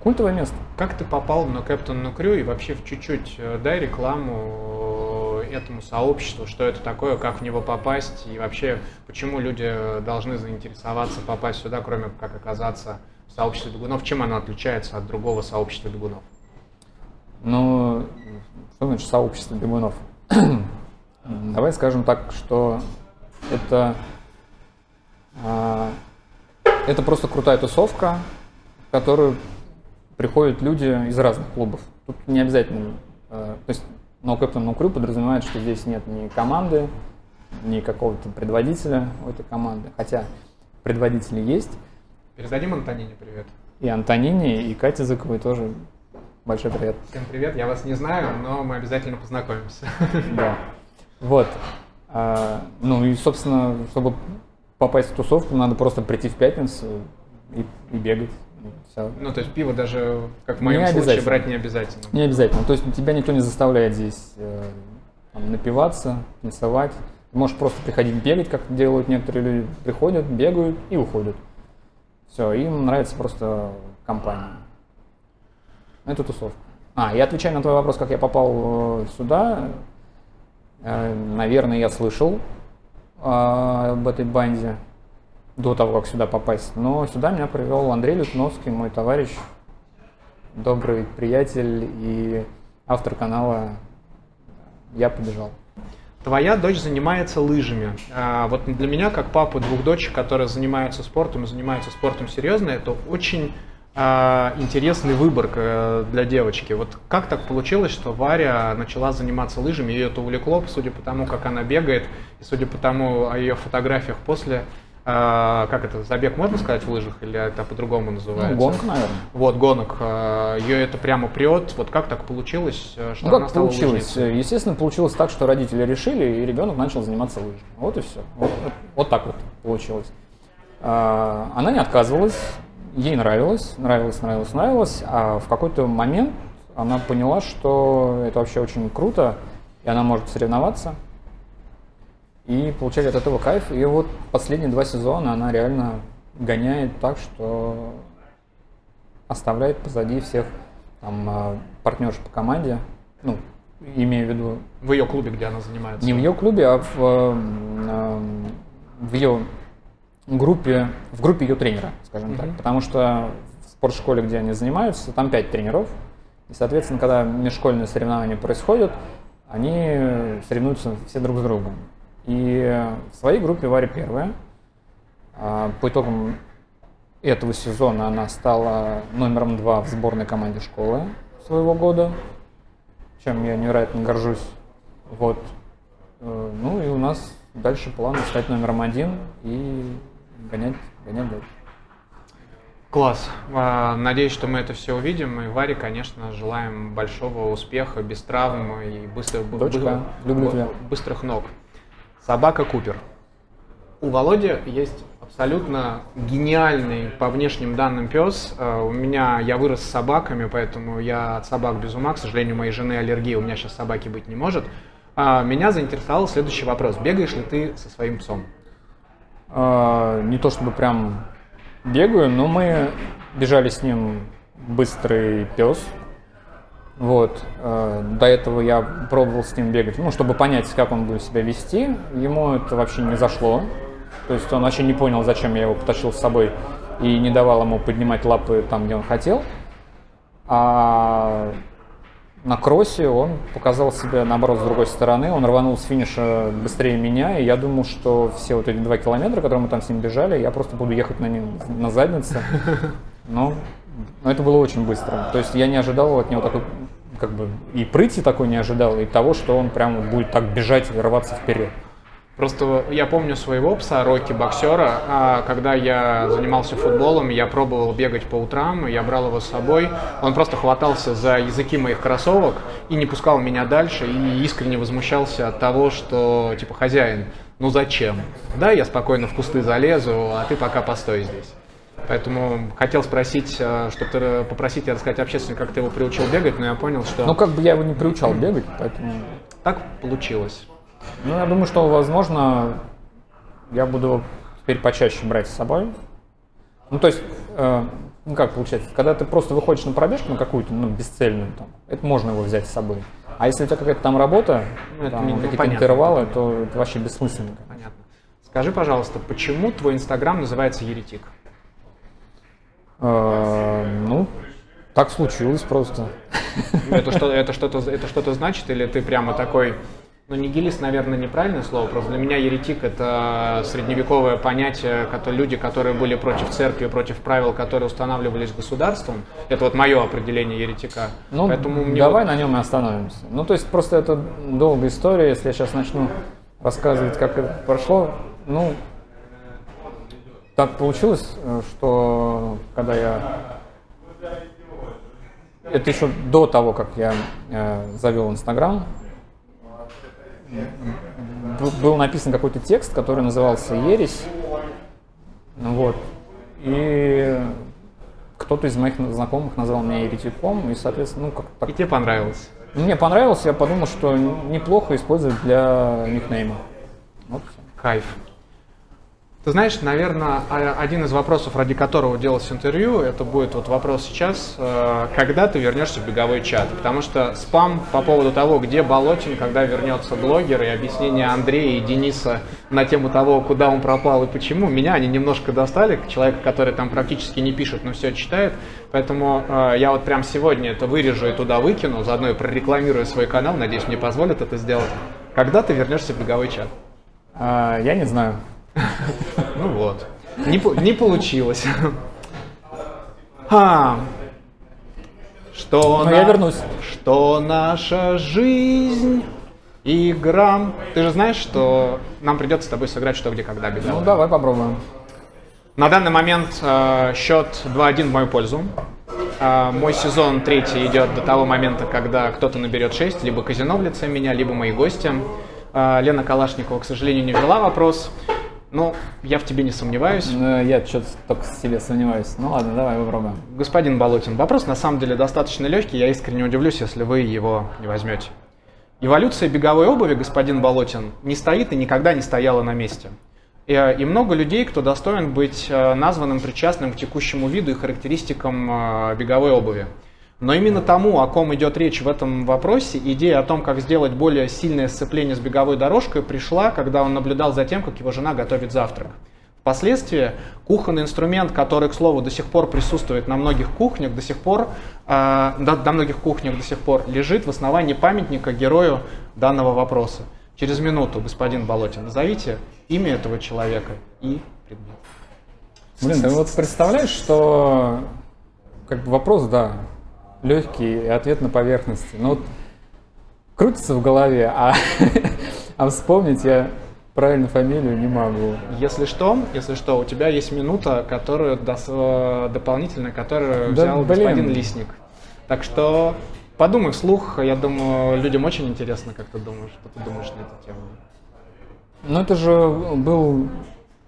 культовое место. Как ты попал на Captain No Crew и вообще в чуть-чуть э, дай рекламу э, этому сообществу, что это такое, как в него попасть и вообще почему люди должны заинтересоваться попасть сюда, кроме как оказаться в сообществе бегунов, чем оно отличается от другого сообщества бегунов? Ну, что значит сообщество бегунов? Давай скажем так, что это, а, это просто крутая тусовка, в которую приходят люди из разных клубов. Тут не обязательно, а, то есть No Captain No Crew подразумевает, что здесь нет ни команды, ни какого-то предводителя у этой команды, хотя предводители есть, Передадим Антонине привет. и Антонине, и Кате Зыковой тоже большой привет. Всем привет, я вас не знаю, но мы обязательно познакомимся. Да. Вот. А, ну и, собственно, чтобы попасть в тусовку, надо просто прийти в пятницу и, и бегать. Все. Ну, то есть пиво даже, как в моем случае, брать не обязательно. Не обязательно. То есть тебя никто не заставляет здесь э, там, напиваться, танцевать. Ты можешь просто приходить бегать, как делают некоторые люди. Приходят, бегают и уходят. Все, им нравится просто компания. Это тусовка. А, и отвечая на твой вопрос, как я попал э, сюда, э, наверное, я слышал э, об этой банде до того, как сюда попасть. Но сюда меня привел Андрей Лютновский, мой товарищ. добрый приятель и автор канала «Я побежал». Твоя дочь занимается лыжами. А, вот для меня, как папа двух дочек, которые занимаются спортом и занимаются спортом серьезно, это очень а, интересный выбор э, для девочки. Вот как так получилось, что Варя начала заниматься лыжами, ее это увлекло, судя по тому, как она бегает, и судя по тому о ее фотографиях после а, как это, забег можно сказать в лыжах или это по-другому называется? Ну, гонка, наверное. Вот, гонок. А, Ее это прямо прет. Вот как так получилось, э, что ну, она как стала получилось? лыжницей? Естественно, получилось так, что родители решили, и ребенок начал заниматься лыжами. Вот и все. Вот, вот- вот так вот получилось. А, Она не отказывалась, ей нравилось, нравилось, нравилось, нравилось, а в какой-то момент она поняла, что это вообще очень круто, и она может соревноваться, и получать от этого кайф. И вот последние два сезона она реально гоняет так, что оставляет позади всех там, а, партнерш по команде, ну, имею в виду В ее клубе, где она занимается. не в ее клубе, а в, эм, эм, в ее группе, в группе ее тренера, скажем так. Мгм. Потому что в спортшколе, где они занимаются, там пять тренеров. И, соответственно, когда межшкольные соревнования происходят, они соревнуются все друг с другом. И в своей группе Варя первая. А По итогам этого сезона она стала номером два в сборной команде школы своего года, чем я невероятно горжусь. Вот. Э, Ну и у нас дальше план стать номером один и гонять, гонять дальше. Класс. А, Надеюсь, что мы это все увидим. И Варе, конечно, желаем большого успеха, без травм и быстро, б- Дочка, бы- люблю б- тебя. быстрых ног. Собака Купер. У Володи есть абсолютно гениальный по внешним данным пес. Э, У меня я вырос с собаками, поэтому я от собак без ума. К сожалению, у моей жены аллергия, у меня сейчас собаки быть не может. А, Меня заинтересовал следующий вопрос. Бегаешь ли ты со своим псом? А, Не то чтобы прям бегаю, но мы бежали с ним быстрый пес. Вот. э, До этого я пробовал с ним бегать, ну, чтобы понять, как он будет себя вести. Ему это вообще не зашло. То есть он вообще не понял, зачем я его потащил с собой и не давал ему поднимать лапы там, где он хотел. А на кроссе он показал себя, наоборот, с другой стороны. Он рванул с финиша быстрее меня, и я думал, что все вот эти два километра, которые мы там с ним бежали, я просто буду ехать на нем на заднице. Но, но это было очень быстро. То есть я не ожидал от него такой, как бы, и прыти такой не ожидал, и того, что он прямо будет так бежать и рваться вперед. Просто я помню своего пса, Рокки, боксера, а, когда я занимался футболом, я пробовал бегать по утрам, я брал его с собой. Он просто хватался за языки моих кроссовок и не пускал меня дальше, и искренне возмущался от того, что, типа, хозяин, ну зачем? Да, я спокойно в кусты залезу, а ты пока постой здесь. Поэтому хотел спросить, чтобы ты попросить тебя рассказать общественно, как ты его приучил бегать, но я понял, что Ну, как бы я его не приучал бегать, поэтому... так получилось. Ну, я думаю, что, возможно, я буду теперь почаще брать с собой. Ну, то есть, э, ну, как получается, когда ты просто выходишь на пробежку на какую-то, ну, бесцельную, там, это можно его взять с собой. А если у тебя какая-то там работа, Ну, там, ну, какие-то понятно, интервалы, это то это вообще бессмысленно. Понятно. Скажи, пожалуйста, почему твой инстаграм называется Еретик? Э, ну, так случилось просто. Это что, это что-то, это что-то значит, или ты прямо такой, ну, нигилист, наверное, неправильное слово, просто для меня еретик – это средневековое понятие, люди, которые были против церкви, против правил, которые устанавливались государством. Это вот мое определение еретика. Ну, Поэтому давай вот- на нем и остановимся. Ну, то есть просто это долгая история. Если я сейчас начну рассказывать, как это прошло, ну, так получилось, э, что когда я... Это еще до того, как я э, завел Инстаграм, был написан какой-то текст, который назывался «Ересь». Вот. И кто-то из моих знакомых назвал меня еретиком, и, соответственно, ну, как так И тебе понравилось. мне понравилось, я подумал, что неплохо использовать для никнейма. Вот. Кайф. Ты знаешь, наверное, а- один из вопросов, ради которого делалось интервью, это будет вот вопрос сейчас, э, когда ты вернешься в беговой чат? Потому что спам по поводу того, где Болотин, когда вернется блогер, и объяснение Андрея и Дениса на тему того, куда он пропал и почему, меня они немножко достали, человек, который там практически не пишет, но все читает. Поэтому э, я вот прям сегодня это вырежу и туда выкину, заодно и прорекламирую свой канал, надеюсь, мне позволят это сделать. Когда ты вернешься в беговой чат? А, я не знаю. Ну вот. Не, не получилось. А. Что Но я на- вернусь. Что наша жизнь игра. Ты же знаешь, что нам придется с тобой сыграть что, где, когда Ну, беговой. давай попробуем. На данный момент э, счет 2-1 в мою пользу. Э, мой сезон третий идет до того момента, когда кто-то наберет 6, либо казино в лице меня, либо мои гости. Э, Лена Калашникова, к сожалению, не ввела вопрос. Ну, я в тебе не сомневаюсь. Ну, Я что-то только в себе сомневаюсь. Ну ладно, давай попробуем. Господин Болотин, вопрос на самом деле достаточно легкий. Я искренне удивлюсь, если вы его не возьмете. Эволюция беговой обуви, господин Болотин, не стоит и никогда не стояла на месте. И, э, и много людей, кто достоин быть э, названным причастным к текущему виду и характеристикам э, беговой обуви. Но именно тому, о ком идет речь в этом вопросе, идея о том, как сделать более сильное сцепление с беговой дорожкой, пришла, когда он наблюдал за тем, как его жена готовит завтрак. Впоследствии кухонный инструмент, который, к слову, до сих пор присутствует на многих кухнях, до сих пор, э, до, на многих кухнях до сих пор лежит в основании памятника герою данного вопроса. Через минуту, господин Болотин, назовите имя этого человека и предмет. Блин, ты вот представляешь, что как бы вопрос, да, легкий, и ответ на поверхности. Но вот крутится в голове, а, а вспомнить я правильно фамилию не могу. Если что, если что, у тебя есть минута, которую дос- э, дополнительная, которую Да взял блин. господин Лисник. Так что подумай вслух, я думаю, людям очень интересно, как ты думаешь, что ты думаешь на эту тему. Ну, это же был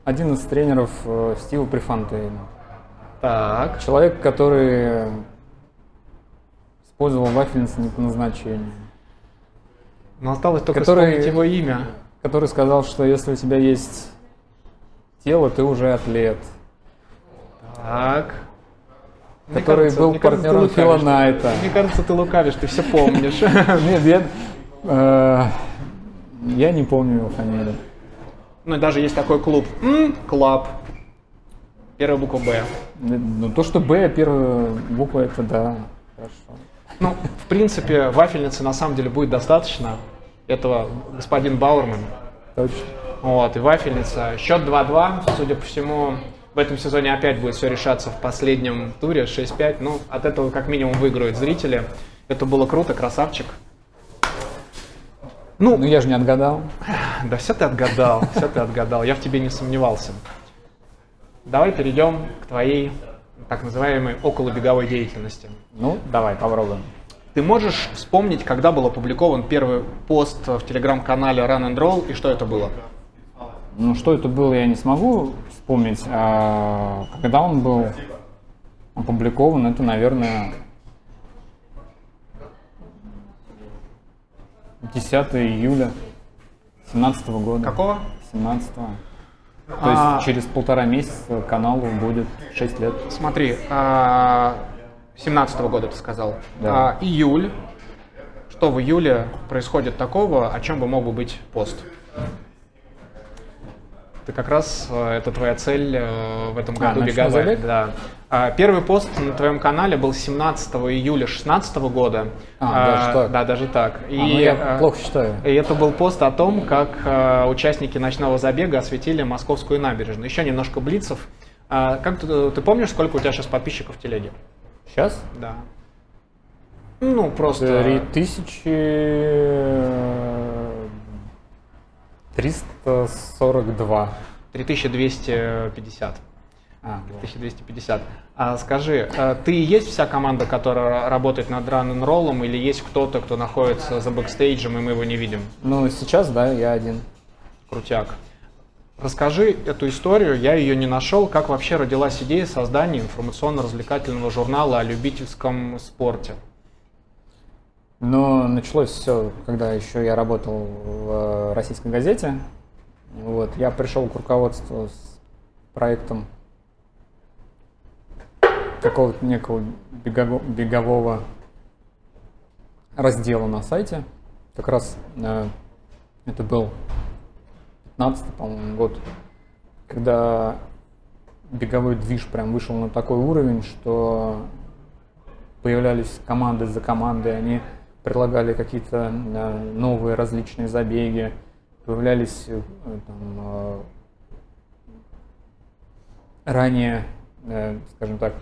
один из тренеров э, Стива Префонтейна. Так, Человек, который использовал вафельницы не по назначению. но осталось только Который- вспомнить его имя. Который сказал, что если у тебя есть тело, ты уже атлет. Так. Мне Который кажется- был мне кажется, партнером Фила. Найта. Мне кажется, ты лукавишь, ты все помнишь. Нет, я, э, я не помню его фамилию. Ну и даже есть такой клуб. Club. Первая буква Б. Ну, то, что Б, первая буква, это да. Хорошо. Ну, в принципе, вафельницы на самом деле будет достаточно. Этого господин Бауэрман. Точно. Вот, и вафельница. Счет 2-2. Судя по всему, в этом сезоне опять будет все решаться в последнем туре 6-5. Ну, от этого как минимум выиграют зрители. Это было круто, красавчик. Ну, Ну, я же не отгадал. да все ты отгадал, все ты отгадал. Я в тебе не сомневался. Давай перейдем к твоей так называемой околобеговой деятельности. Ну, давай, попробуем. Ты можешь вспомнить, когда был опубликован первый пост в телеграм-канале Run and Roll и что это было? Ну, что это было, я не смогу вспомнить. А когда он был опубликован, это, наверное, 10 июля 17 года. Какого? 17 То А. есть через полтора месяца каналу будет 6 лет. Смотри, а, 17 года ты сказал. Да. А, июль. Что в июле происходит такого, о чем бы мог бы быть пост? Ты как раз, э, это твоя цель э, в этом А, году ночной беговая. Да. А, Первый пост на твоем канале был 17 июля 2016 года. А, даже так? Да, даже так. А, ну, я э, плохо считаю. И это был пост о том, как участники ночного забега осветили московскую набережную. Еще немножко блицев. А, как ты, ты помнишь, сколько у тебя сейчас подписчиков в телеге? Сейчас? Да. Ну, просто... 3342. 3250. А, вот. 1250. А скажи, э, ты и есть вся команда, которая работает над н роллом, или есть кто-то, кто находится за бэкстейджем, и мы его не видим? Ну, сейчас, да, я один. Крутяк. Расскажи эту историю, я ее не нашел. Как вообще родилась идея создания информационно-развлекательного журнала о любительском спорте? Но началось все, когда еще я работал в э, российской газете. Вот, я пришел к руководству с проектом какого-то некого бегового, бегового раздела на сайте. Как раз э, это был 15 по-моему, год, когда беговой движ прям вышел на такой уровень, что появлялись команды за командой, они предлагали какие-то э, новые различные забеги, появлялись э, там, э, ранее, скажем так,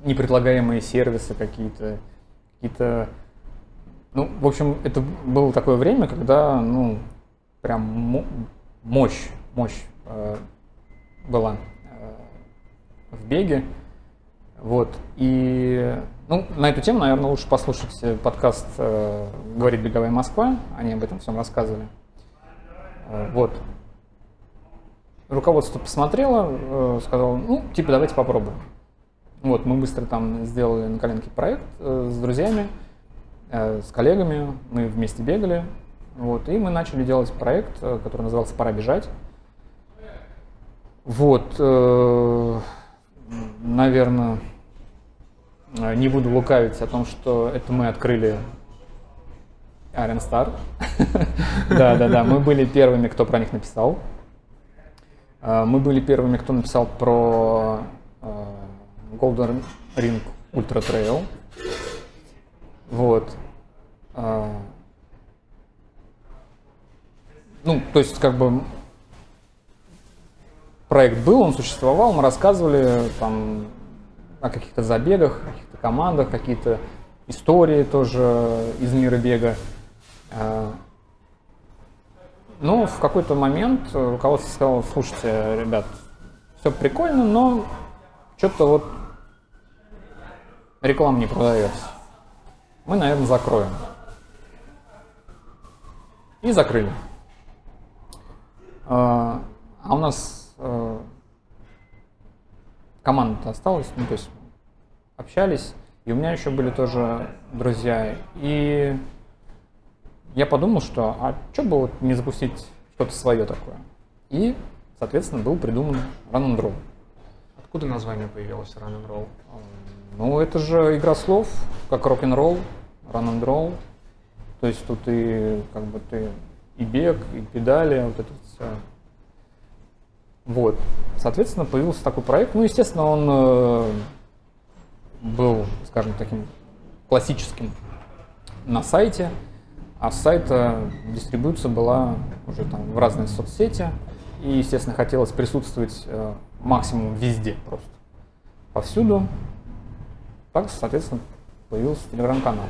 непредлагаемые сервисы какие-то, какие-то, ну, в общем, это было такое время, когда, ну, прям мощь, мощь была в беге, вот, и ну, на эту тему, наверное, лучше послушать э, подкаст э, «Говорит беговая Москва». Они об этом всем рассказывали. Э, вот. Руководство посмотрело, э, сказало, ну, типа, давайте попробуем. Вот, мы быстро там сделали на коленке проект э, с друзьями, э, с коллегами, мы вместе бегали. Вот, и мы начали делать проект, э, который назывался «Пора бежать». Вот, наверное, не буду лукавить о том, что это мы открыли Iron Star. Да, да, да. Мы были первыми, кто про них написал. Мы были первыми, кто написал про Golden Ring Ultra Trail. Вот. Ну, то есть, как бы, проект был, он существовал, мы рассказывали там о каких-то забегах, каких-то командах, какие-то истории тоже из мира бега. А, но в какой-то момент руководство сказало, слушайте, ребят, все прикольно, но что-то вот реклама не продается. Мы, наверное, закроем. И закрыли. А, а у нас э, команда осталась, ну, то есть общались, и у меня еще были тоже друзья. И я подумал, что а что бы вот не запустить что-то свое такое. И, соответственно, был придуман Run and Roll. Откуда название появилось and Roll? Ну, это же игра слов, как рок-н-ролл, Roll. То есть тут и как бы ты и бег, и педали, вот это все вот. Соответственно, появился такой проект. Ну, естественно, он э, был, скажем, таким классическим на сайте, а с сайта дистрибуция была уже там в разные соцсети. И, естественно, хотелось присутствовать э, максимум везде просто. Повсюду. Так, соответственно, появился телеграм-канал.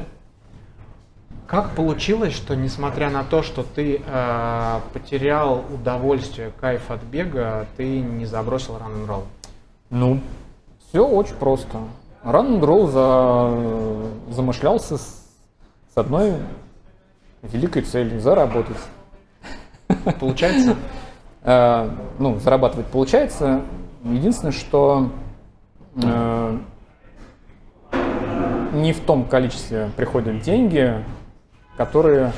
Как получилось, что несмотря на то, что ты э, потерял удовольствие, кайф от бега, ты не забросил roll? Ну, все очень просто. Roll за, замышлялся с, с одной великой целью – заработать. Получается? Э, ну, зарабатывать получается. Единственное, что э, не в том количестве приходят деньги, которые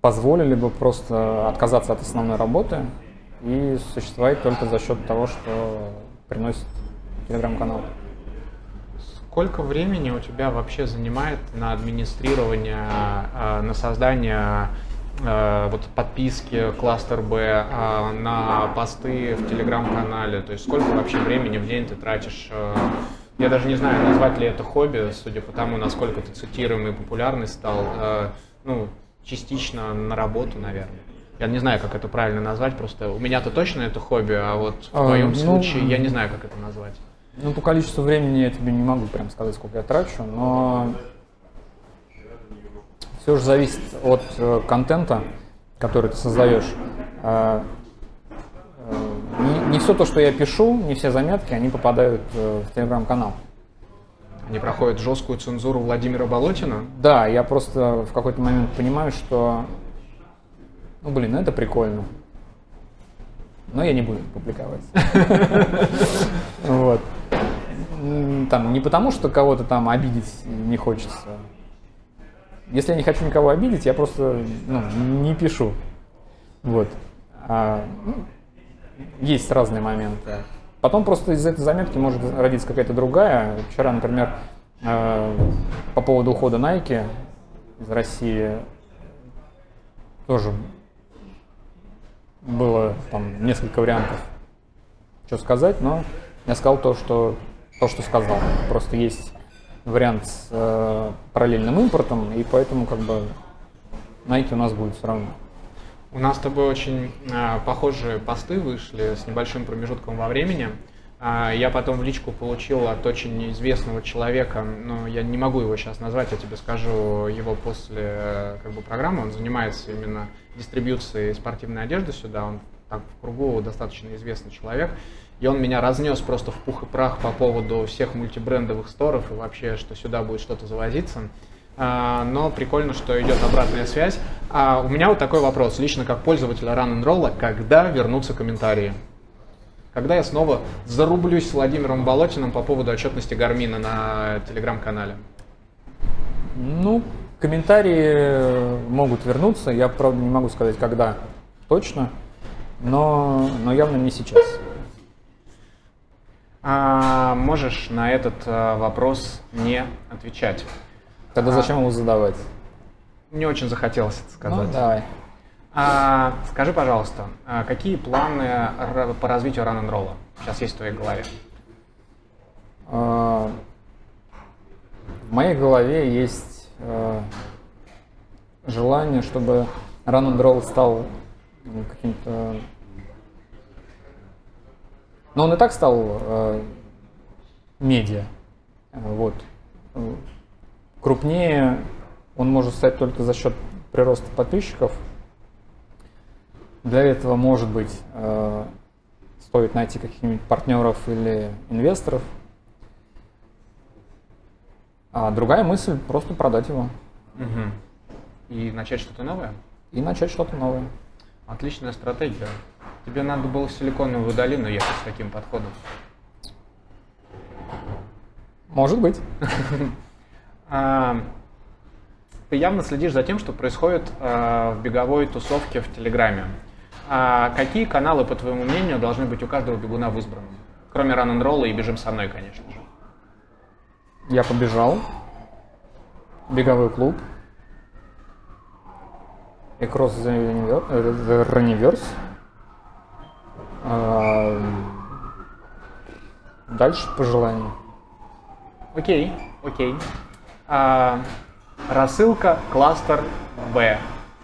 позволили бы просто отказаться от основной работы и существовать только за счет того, что приносит телеграм-канал. Сколько времени у тебя вообще занимает на администрирование, э, на создание вот подписки кластер Б э, на посты в телеграм-канале? То есть сколько вообще времени в день ты тратишь я даже не знаю, назвать ли это хобби, судя по тому, насколько ты цитируемый и популярный стал, э, ну, частично на работу, наверное. Я не знаю, как это правильно назвать, просто у меня-то точно это хобби, а вот в а, твоем ну, случае я не знаю, как это назвать. Ну, по количеству времени я тебе не могу прям сказать, сколько я трачу, но все же зависит от э, контента, который ты создаешь. Э, не, не все то, что я пишу, не все заметки, они попадают э, в телеграм-канал. Они проходят жесткую цензуру Владимира Болотина? Да, я просто в какой-то момент понимаю, что, ну блин, ну это прикольно. Но я не буду публиковать. Вот. Там, не потому, что кого-то там обидеть не хочется. Если я не хочу никого обидеть, я просто ну, не пишу. Вот. А, ну, есть разные моменты. Потом просто из этой заметки может родиться какая-то другая. Вчера, например, э, по поводу ухода Nike из России тоже было там несколько вариантов, что сказать, но я сказал то, что то, что сказал. Просто есть вариант с э, параллельным импортом, и поэтому как бы Nike у нас будет все равно. У нас с тобой очень а, похожие посты вышли с небольшим промежутком во времени. А, я потом в личку получил от очень известного человека, но я не могу его сейчас назвать, я тебе скажу его после э, как бы, программы. Он занимается именно дистрибьюцией спортивной одежды сюда, он так в кругу достаточно известный человек. И он меня разнес просто в пух и прах по поводу всех мультибрендовых сторов и вообще, что сюда будет что-то завозиться. А, но прикольно, что идет обратная связь. А у меня вот такой вопрос, лично как пользователя Run когда вернутся комментарии? Когда я снова зарублюсь с Владимиром Болотиным по поводу отчетности Гармина на телеграм-канале? Ну, комментарии могут вернуться. Я, правда, не могу сказать, когда точно, но, но явно не сейчас. А, можешь на этот а, вопрос не отвечать. Тогда А. зачем его задавать? Не очень захотелось это сказать. Ну, давай. А, скажи, пожалуйста, а какие планы по развитию ран н сейчас есть в твоей голове? А, В моей голове есть желание, чтобы Run and Roll стал каким-то... Но он и так стал э, медиа. Э, Вот. Э, Крупнее он может стать только за счет прироста подписчиков. Для этого, может быть, э, стоит найти каких-нибудь партнеров или инвесторов. А другая мысль – просто продать его И начать что-то новое? и начать что-то новое. Отличная стратегия. Тебе надо было в Силиконовую долину ехать с таким подходом. Может быть. А, ты явно следишь за тем, что происходит а, в беговой тусовке в Телеграме. А какие каналы, по твоему мнению, должны быть у каждого бегуна в избранном? Кроме ран н и бежим со мной, конечно же. Я побежал. Беговой клуб. Кросс the Univer- the Runniverse. А, Дальше по желанию. Окей, окей. А, рассылка кластер Б.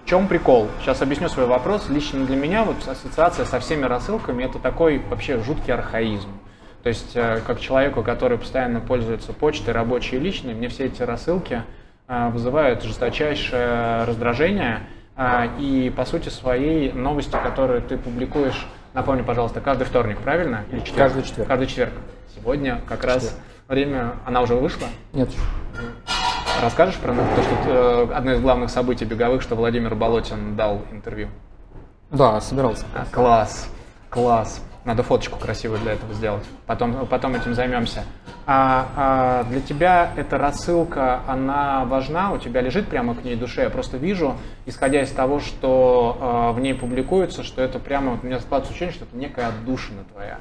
В чем прикол? Сейчас объясню свой вопрос. Лично для меня вот ассоциация со всеми рассылками это такой вообще жуткий архаизм. То есть, э, как человеку, который постоянно пользуется почтой, рабочей и личной, мне все эти рассылки э, вызывают жесточайшее раздражение. А, И по сути своей новости, которые ты публикуешь, напомни, пожалуйста, каждый вторник, правильно? Или четверг? Каждый четверг. Каждый четверг. Сегодня как раз время, она уже вышла. Нет. Расскажешь про то, что э, одно из главных событий беговых, что Владимир Болотин дал интервью? Да, собирался. А, класс, класс. Надо фоточку красивую для этого сделать. Потом, потом этим займемся. А, а для тебя эта рассылка, она важна? У тебя лежит прямо к ней душе? Я просто вижу, исходя из того, что э, в ней публикуется, что это прямо, вот у меня складывается ощущение, что это некая отдушина твоя.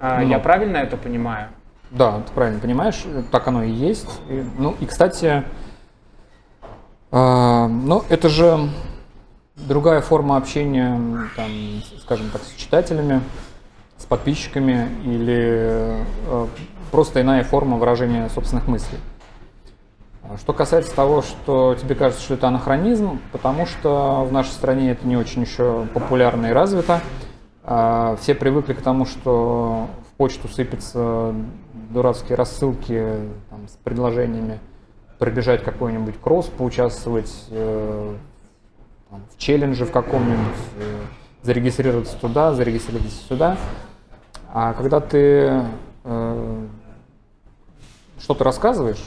А, Ну. Я правильно это понимаю? Да, ты правильно понимаешь, так оно и есть. И, ну и, кстати, а, ну это же другая форма общения, там, скажем так, с читателями, с подписчиками или э, просто иная форма выражения собственных мыслей. А Что касается того, что тебе кажется, что это анахронизм, потому что в нашей стране это не очень еще популярно и развито. А, Все привыкли к тому, что в почту сыпятся дурацкие рассылки там, с предложениями пробежать какой-нибудь кросс, поучаствовать э, там, в челлендже в каком-нибудь, э, зарегистрироваться туда, зарегистрироваться сюда. А когда ты э, что-то рассказываешь,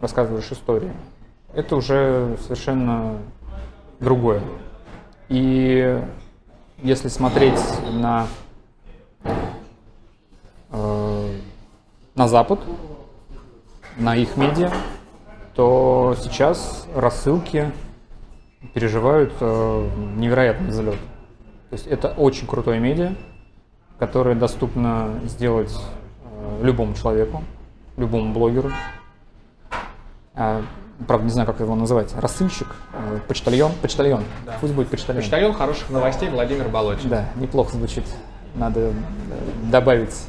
рассказываешь истории, это уже совершенно другое. И если смотреть на, э, на Запад, на их медиа, то сейчас рассылки переживают э, невероятный взлет. То есть это очень крутое медиа, которое доступно сделать э, любому человеку, любому блогеру. А, правда, не знаю, как его называть. Рассыльщик, э, почтальон, почтальон. Да. Пусть будет почтальон. Почтальон хороших новостей Владимир Болотин. Да, неплохо звучит. Надо э, добавить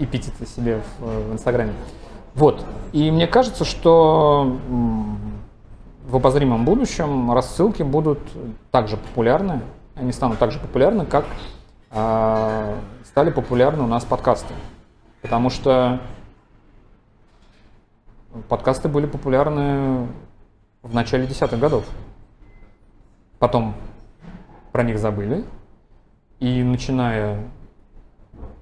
эпитеты себе в, в Инстаграме. Вот. И мне кажется, что в обозримом будущем рассылки будут также популярны. Они станут так же популярны, как а, стали популярны у нас подкасты. Потому что подкасты были популярны в начале десятых годов. Потом про них забыли. И начиная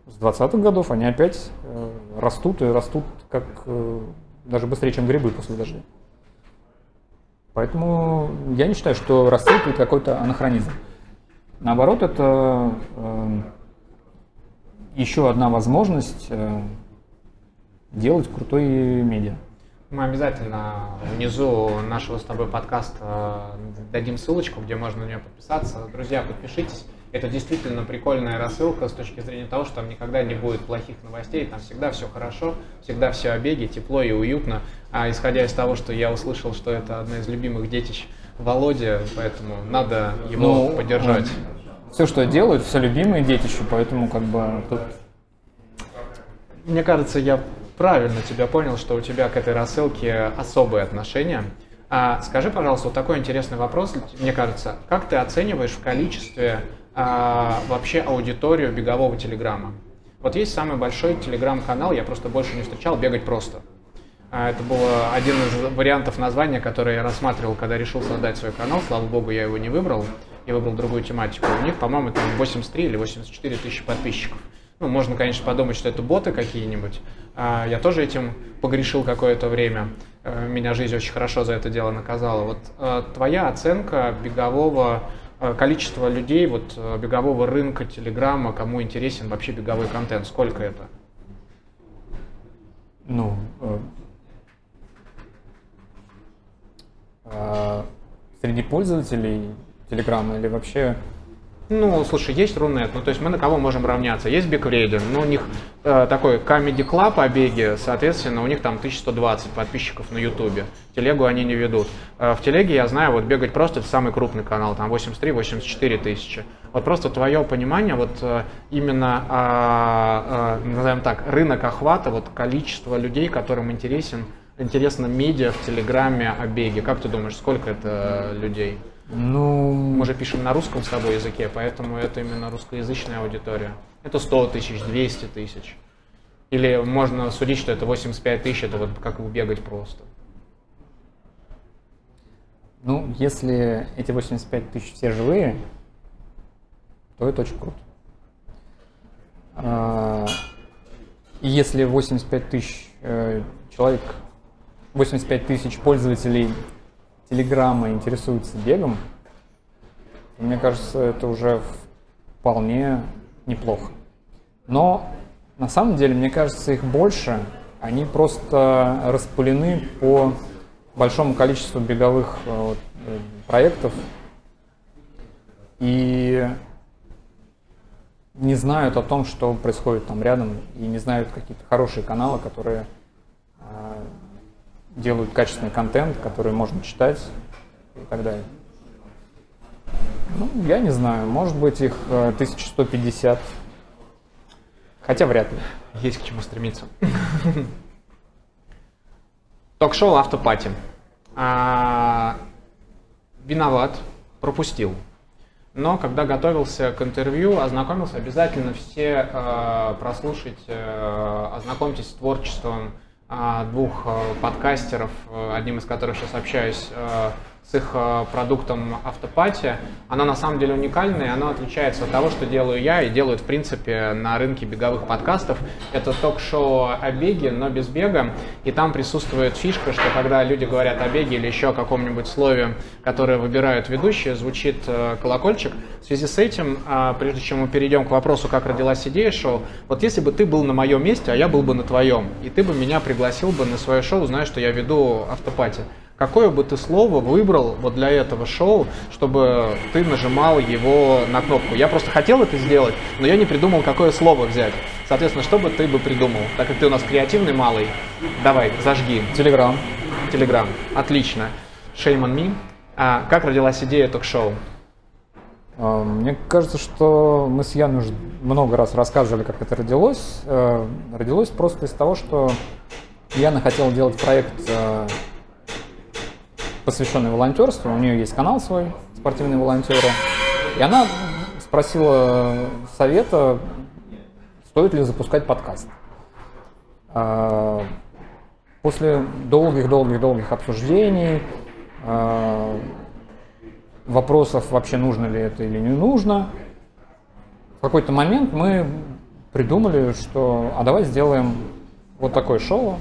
с 20-х годов они опять э, растут и растут как э, даже быстрее, чем грибы после дождя. Поэтому я не считаю, что это какой-то анахронизм. Наоборот, это э, еще одна возможность э, делать крутой медиа. Мы обязательно внизу нашего с тобой подкаста дадим ссылочку, где можно на нее подписаться. Друзья, подпишитесь. Это действительно прикольная рассылка с точки зрения того, что там никогда не будет плохих новостей, там всегда все хорошо, всегда все о тепло и уютно. А исходя из того, что я услышал, что это одна из любимых детищ Володя, поэтому надо его Ну, поддержать. Все, что делают, все любимые детища, поэтому как бы тут Мне кажется, я правильно тебя понял, что у тебя к этой рассылке особые отношения. А скажи, пожалуйста, вот такой интересный вопрос, мне кажется. Как ты оцениваешь в количестве а, вообще аудиторию бегового телеграмма? Вот есть самый большой телеграм-канал, я просто больше не встречал, «Бегать просто». А, Это был один из вариантов названия, который я рассматривал, когда решил создать свой канал. Слава богу, я его не выбрал. Я выбрал другую тематику. У них, по-моему, там 83 или 84 тысячи подписчиков. Ну, можно, конечно, подумать, что это боты какие-нибудь. А, Я тоже этим погрешил какое-то время. Э, Меня жизнь очень хорошо за это дело наказала. Вот э, твоя оценка бегового э, количества людей, вот бегового рынка, телеграмма, кому интересен вообще беговой контент, сколько это? ну, э, э, среди пользователей Телеграма или вообще... Ну, слушай, есть Рунет, ну то есть мы на кого можем равняться? Есть Бигрейден, ну у них э, такой Comedy Club о беге, соответственно, у них там 1120 подписчиков на Ютубе. Телегу они не ведут. Э, в Телеге я знаю, вот бегать просто это самый крупный канал, там 83-84 тысячи. Вот просто твое понимание, вот э, именно, э, э, назовем так, рынок охвата, вот количество людей, которым интересен, интересно медиа в Телеграме о беге. Как ты думаешь, сколько это людей? Ну, Мы же пишем на русском с тобой языке, поэтому это именно русскоязычная аудитория. Это 100 тысяч, 200 тысяч. Или можно судить, что это 85 тысяч, это вот как бегать просто. ну, если эти 85 тысяч все живые, то это очень круто. А, И если 85 тысяч э, человек, 85 тысяч пользователей Телеграма интересуются бегом, мне кажется, это уже вполне неплохо. Но на самом деле, мне кажется, их больше. Они просто распылены по большому количеству беговых э, вот, э, проектов и не знают о том, что происходит там рядом, и не знают какие-то хорошие каналы, которые э, делают качественный контент, который можно читать и так далее. Ну, я не знаю, может быть их э, 1150, хотя вряд ли. Есть к чему стремиться. Ток-шоу «Автопати». А, Виноват, пропустил. Но когда готовился к интервью, ознакомился, обязательно все э, прослушать, э, ознакомьтесь с творчеством э, двух э, подкастеров, э, одним из которых сейчас общаюсь, э, с их э, продуктом Автопати. Она на самом деле уникальная, и она отличается от того, что делаю я и делают в принципе на рынке беговых подкастов. Это ток-шоу о беге, но без бега. И там присутствует фишка, что когда люди говорят о беге или еще о каком-нибудь слове, которое выбирают ведущие, звучит э, колокольчик. В связи с этим, э, прежде чем мы перейдем к вопросу, как родилась идея шоу, вот если бы ты был на моем месте, а я был бы на твоем, и ты бы меня пригласил бы на свое шоу, зная, что я веду автопати, Какое бы ты слово выбрал вот для этого шоу, чтобы ты нажимал его на кнопку? Я просто хотел это сделать, но я не придумал, какое слово взять. Соответственно, что бы ты бы придумал? Так как ты у нас креативный малый, давай, зажги. Телеграм. Телеграм. Отлично. Shame on me. А как родилась идея ток-шоу? А, Мне кажется, что мы с Яной уже много раз рассказывали, как это родилось. Э, Родилось просто из того, что Яна хотела делать проект, э, посвященный волонтерству. У нее есть канал свой, спортивные волонтеры. И она спросила совета, стоит ли запускать подкаст. А, После долгих-долгих-долгих обсуждений, а, вопросов, вообще нужно ли это или не нужно, в какой-то момент мы придумали, что а давай сделаем вот такое шоу.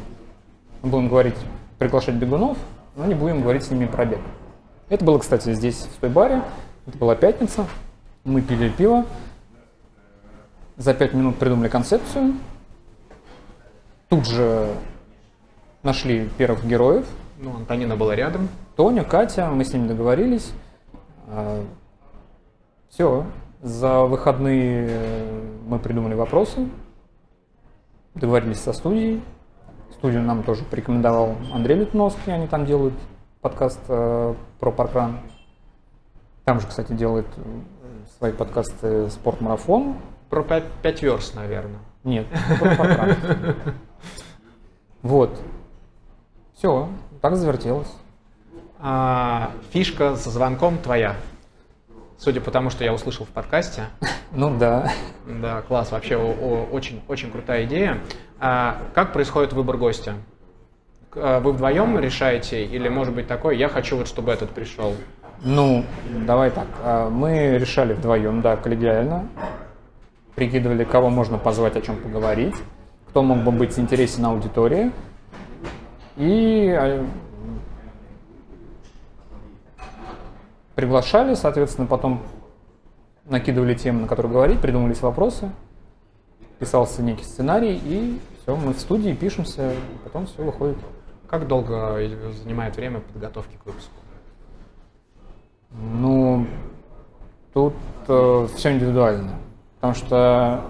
Мы будем говорить, приглашать бегунов, но не будем говорить с ними про бег. Это было, кстати, здесь, в той баре. Это была пятница. Мы пили пиво. За пять минут придумали концепцию. Тут же нашли первых героев. Ну, Антонина была рядом. Тоня, Катя, мы с ними договорились. Все. За выходные мы придумали вопросы, договорились со студией. Студию нам тоже порекомендовал Андрей Литновский, они там делают подкаст э, про паркран. Там же, кстати, делает э, свои подкасты «Спортмарафон». Про пять, пять верст, наверное. Нет, про паркран. Вот. Все, так завертелось. А, фишка со звонком твоя. Судя по тому, что я услышал в подкасте. Ну да. Да, класс, вообще о- о- очень, очень крутая идея. А, как происходит выбор гостя? А, Вы вдвоем решаете, или может быть такое, я хочу вот, чтобы этот пришел? Ну, давай так. а, Мы решали вдвоем, да, коллегиально. Прикидывали, кого можно позвать, о чем поговорить, кто мог бы быть интересен аудитории. И приглашали, соответственно, потом накидывали темы, на которые говорить, придумывались вопросы, писался некий сценарий, и все, мы в студии пишемся, потом все выходит. Как долго занимает время подготовки к выпуску? Ну, тут все индивидуально. Потому что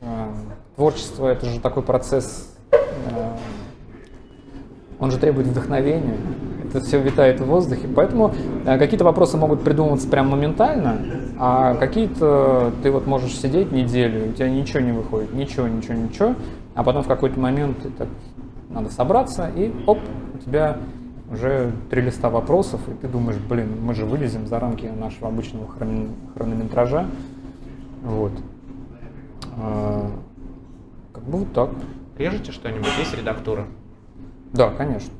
э, творчество это же такой процесс, э, он же требует вдохновения. Это все витает в воздухе. Поэтому э, какие-то вопросы могут придумываться прям моментально, а какие-то ты вот можешь сидеть неделю, у тебя ничего не выходит, ничего, ничего, ничего, а потом в какой-то момент ты так, надо собраться, и оп, у тебя уже три листа вопросов, и ты думаешь, блин, мы же вылезем за рамки нашего обычного хрон- хронометража. Вот. А, Как бы вот так. Режете что-нибудь? Есть редактура? Да, конечно.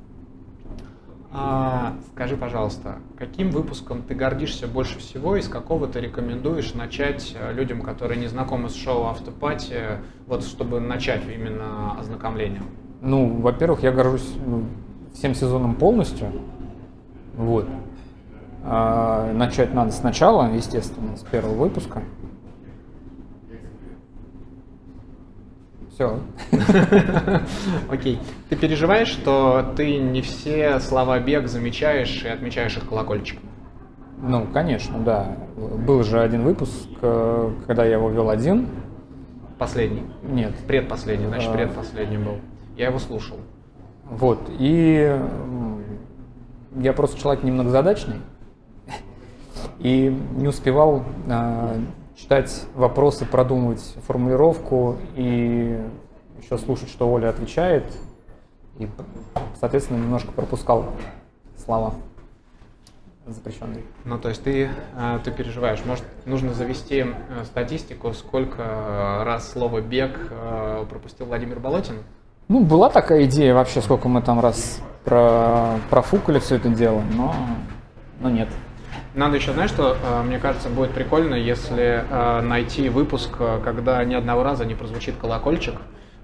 А, скажи, пожалуйста, каким выпуском ты гордишься больше всего и с какого ты рекомендуешь начать э, людям, которые не знакомы с шоу Автопати, вот чтобы начать именно ознакомление? Ну, во-первых, я горжусь ну, всем сезоном полностью. Вот. А, начать надо сначала, естественно, с первого выпуска. Все. Окей. Ты переживаешь, что ты не все слова бег замечаешь и отмечаешь их колокольчиком? Ну, конечно, да. Был же один выпуск, э, когда я его вел один. Последний. Нет. Предпоследний, значит, А. предпоследний был. Я его слушал. Вот. И я просто человек немногозадачный. И не успевал а, читать вопросы, продумывать формулировку и еще слушать, что Оля отвечает. И, соответственно, немножко пропускал слова запрещенные. Ну, то есть ты, э, ты переживаешь. Может, нужно завести э, статистику, сколько э, раз слово «бег» пропустил Владимир Болотин? Ну, была такая идея вообще, сколько мы там раз про, профукали все это дело, но, но нет. Надо еще, знаешь, что, э, мне кажется, будет прикольно, если э, найти выпуск, э, когда ни одного раза не прозвучит колокольчик.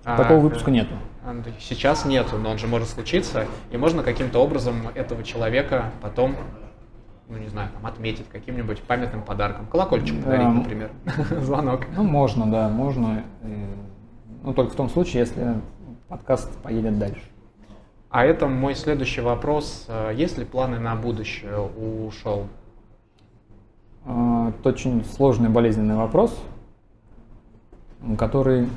А, Такого выпуска нету. э, Сейчас нету, но он же может случиться, и можно каким-то образом этого человека потом, ну не знаю, там, отметить каким-нибудь памятным подарком. Колокольчик подарить, Да. например. Звонок. Ну, можно, да, можно. Ну, только в том случае, если подкаст поедет дальше. А это мой следующий вопрос. Есть ли планы на будущее у шоу? А, Это очень сложный болезненный вопрос, который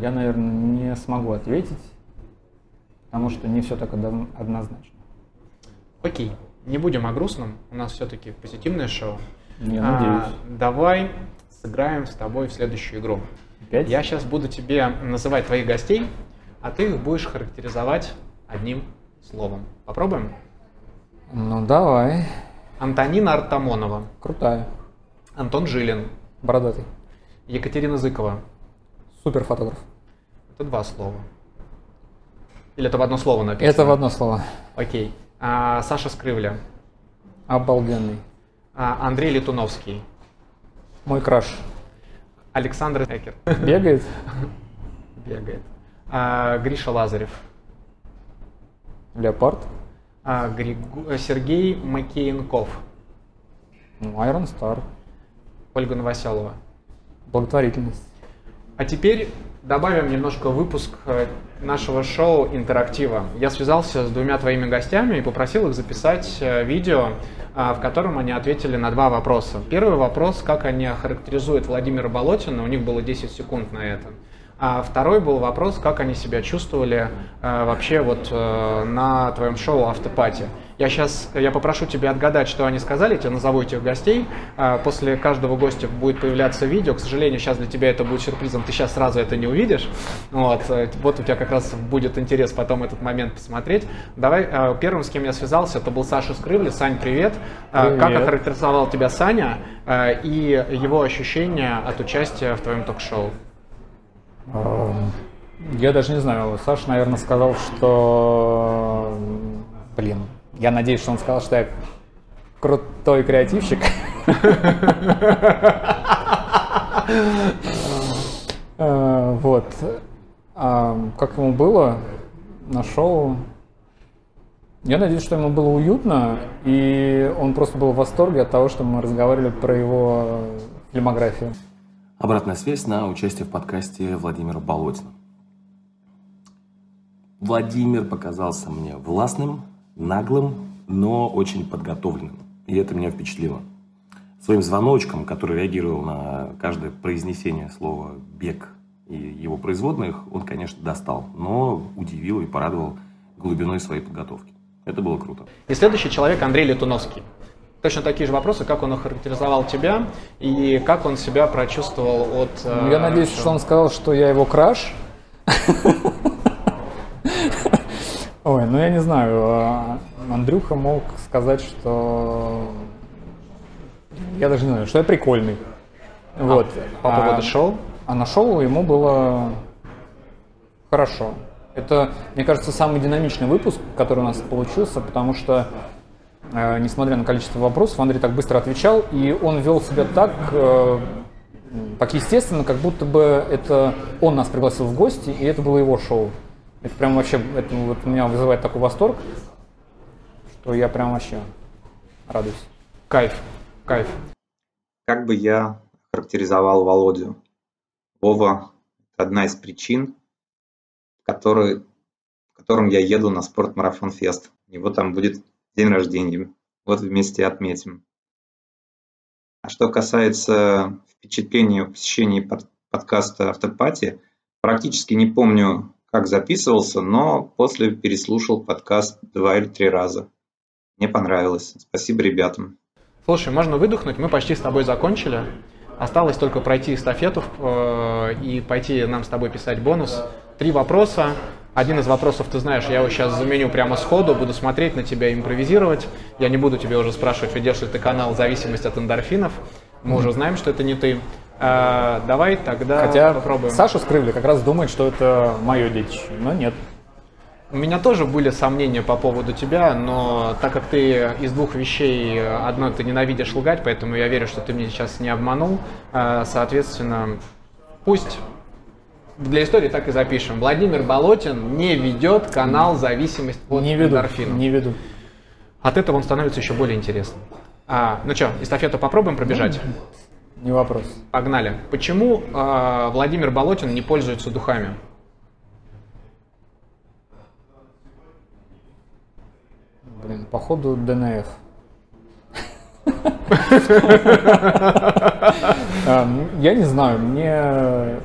я, наверное, не смогу ответить, потому что не все так одно- однозначно. Окей, не будем о грустном. У нас все-таки позитивное шоу. Я А, надеюсь. давай сыграем с тобой в следующую игру. Опять? Я сейчас буду тебе называть твоих гостей, а ты их будешь характеризовать одним словом. Попробуем? Ну давай. Антонина Артамонова, Крутая. Антон Жилин, Бородатый. Екатерина Зыкова. Супер фотограф. Это два слова. Или это в одно слово написано? Это в одно слово. Окей. А, Саша Скрывля. Обалденный. А, Андрей Летуновский. Мой краш. Александр Экер. Бегает. Бегает. А, Гриша Лазарев. Леопард. А, Григу- э, Сергей Макеенков. Ну, Айрон Стар. Ольга Новоселова. Благотворительность. А теперь добавим немножко выпуск э, нашего шоу интерактива. Я связался с двумя твоими гостями и попросил их записать э, видео, а, в котором они ответили на два вопроса. Первый вопрос, как они охарактеризуют Владимира Болотина, у них было 10 секунд на это. А второй был вопрос, как они себя чувствовали э, вообще вот э, на твоем шоу «Автопати». Я сейчас, я попрошу тебя отгадать, что они сказали, я тебе назову этих гостей. А, После каждого гостя будет появляться видео. К сожалению, сейчас для тебя это будет сюрпризом, ты сейчас сразу это не увидишь. Вот, э, вот у тебя как раз будет интерес потом этот момент посмотреть. Давай, э, первым, с кем я связался, это был Саша Скрывли. Сань, привет. Как Привет. охарактеризовал тебя Саня э, и его ощущения от участия в твоем ток-шоу? Эм, Я даже не знаю. Саша, наверное, сказал, что... Блин, я надеюсь, что он сказал, что я крутой креативщик. Э, Вот. А Как ему было на шоу? Я надеюсь, что ему было уютно, и он просто был в восторге от того, что мы разговаривали про его фильмографию. Обратная связь на участие в подкасте Владимира Болотина. Владимир показался мне властным, наглым, но очень подготовленным. И это меня впечатлило. Своим звоночком, который реагировал на каждое произнесение слова «бег» и его производных, он, конечно, достал, но удивил и порадовал глубиной своей подготовки. Это было круто. И следующий человек Андрей Летуновский. Точно такие же вопросы, как он охарактеризовал тебя и как он себя прочувствовал от... э, Ну, Я надеюсь, что он сказал, что я его краш. Ой, ну я не знаю. а, Андрюха мог сказать, что... Я даже не знаю, что я прикольный. Вот. По А- поводу шоу? А на шоу ему было хорошо. Это, мне кажется, самый динамичный выпуск, который у нас получился, потому что, э, несмотря на количество вопросов, Андрей так быстро отвечал, и он вел себя так, э, так естественно, как будто бы это он нас пригласил в гости, и это было его шоу. Это прям вообще, это вот меня вызывает такой восторг, что я прям вообще радуюсь. Кайф, кайф. Как бы я характеризовал Володю? Вова – одна из причин, который, в котором я еду на спортмарафон фест. У него там будет день рождения. Вот вместе отметим. А что касается впечатления о посещении под- подкаста «Автопати», практически не помню, как записывался, но после переслушал подкаст два или три раза. Мне понравилось. Спасибо ребятам. Слушай, можно выдохнуть, мы почти с тобой закончили. Осталось только пройти эстафету э, и пойти нам с тобой писать бонус. Три вопроса. Один из вопросов, ты знаешь, я его сейчас заменю прямо сходу, буду смотреть на тебя, импровизировать. Я не буду тебя уже спрашивать, ведешь ли ты канал «Зависимость от эндорфинов». Мы уже знаем, что это не ты. Э, давай тогда Хотя попробуем. Саша Скрывли как раз думает, что это мое детище, но нет. У меня тоже были сомнения по поводу тебя, но так как ты из двух вещей, э, одно ты ненавидишь лгать, поэтому я верю, что ты меня сейчас не обманул. Э, Соответственно, пусть для истории так и запишем. Владимир Болотин не ведет канал «Зависимость от не веду, эндорфинов». не веду. От этого он становится еще более интересным. А, ну что, эстафету попробуем пробежать? Не вопрос. Погнали. Почему э, Владимир Болотин не пользуется духами? Блин, походу ДНФ. А, ну, Я не знаю, мне...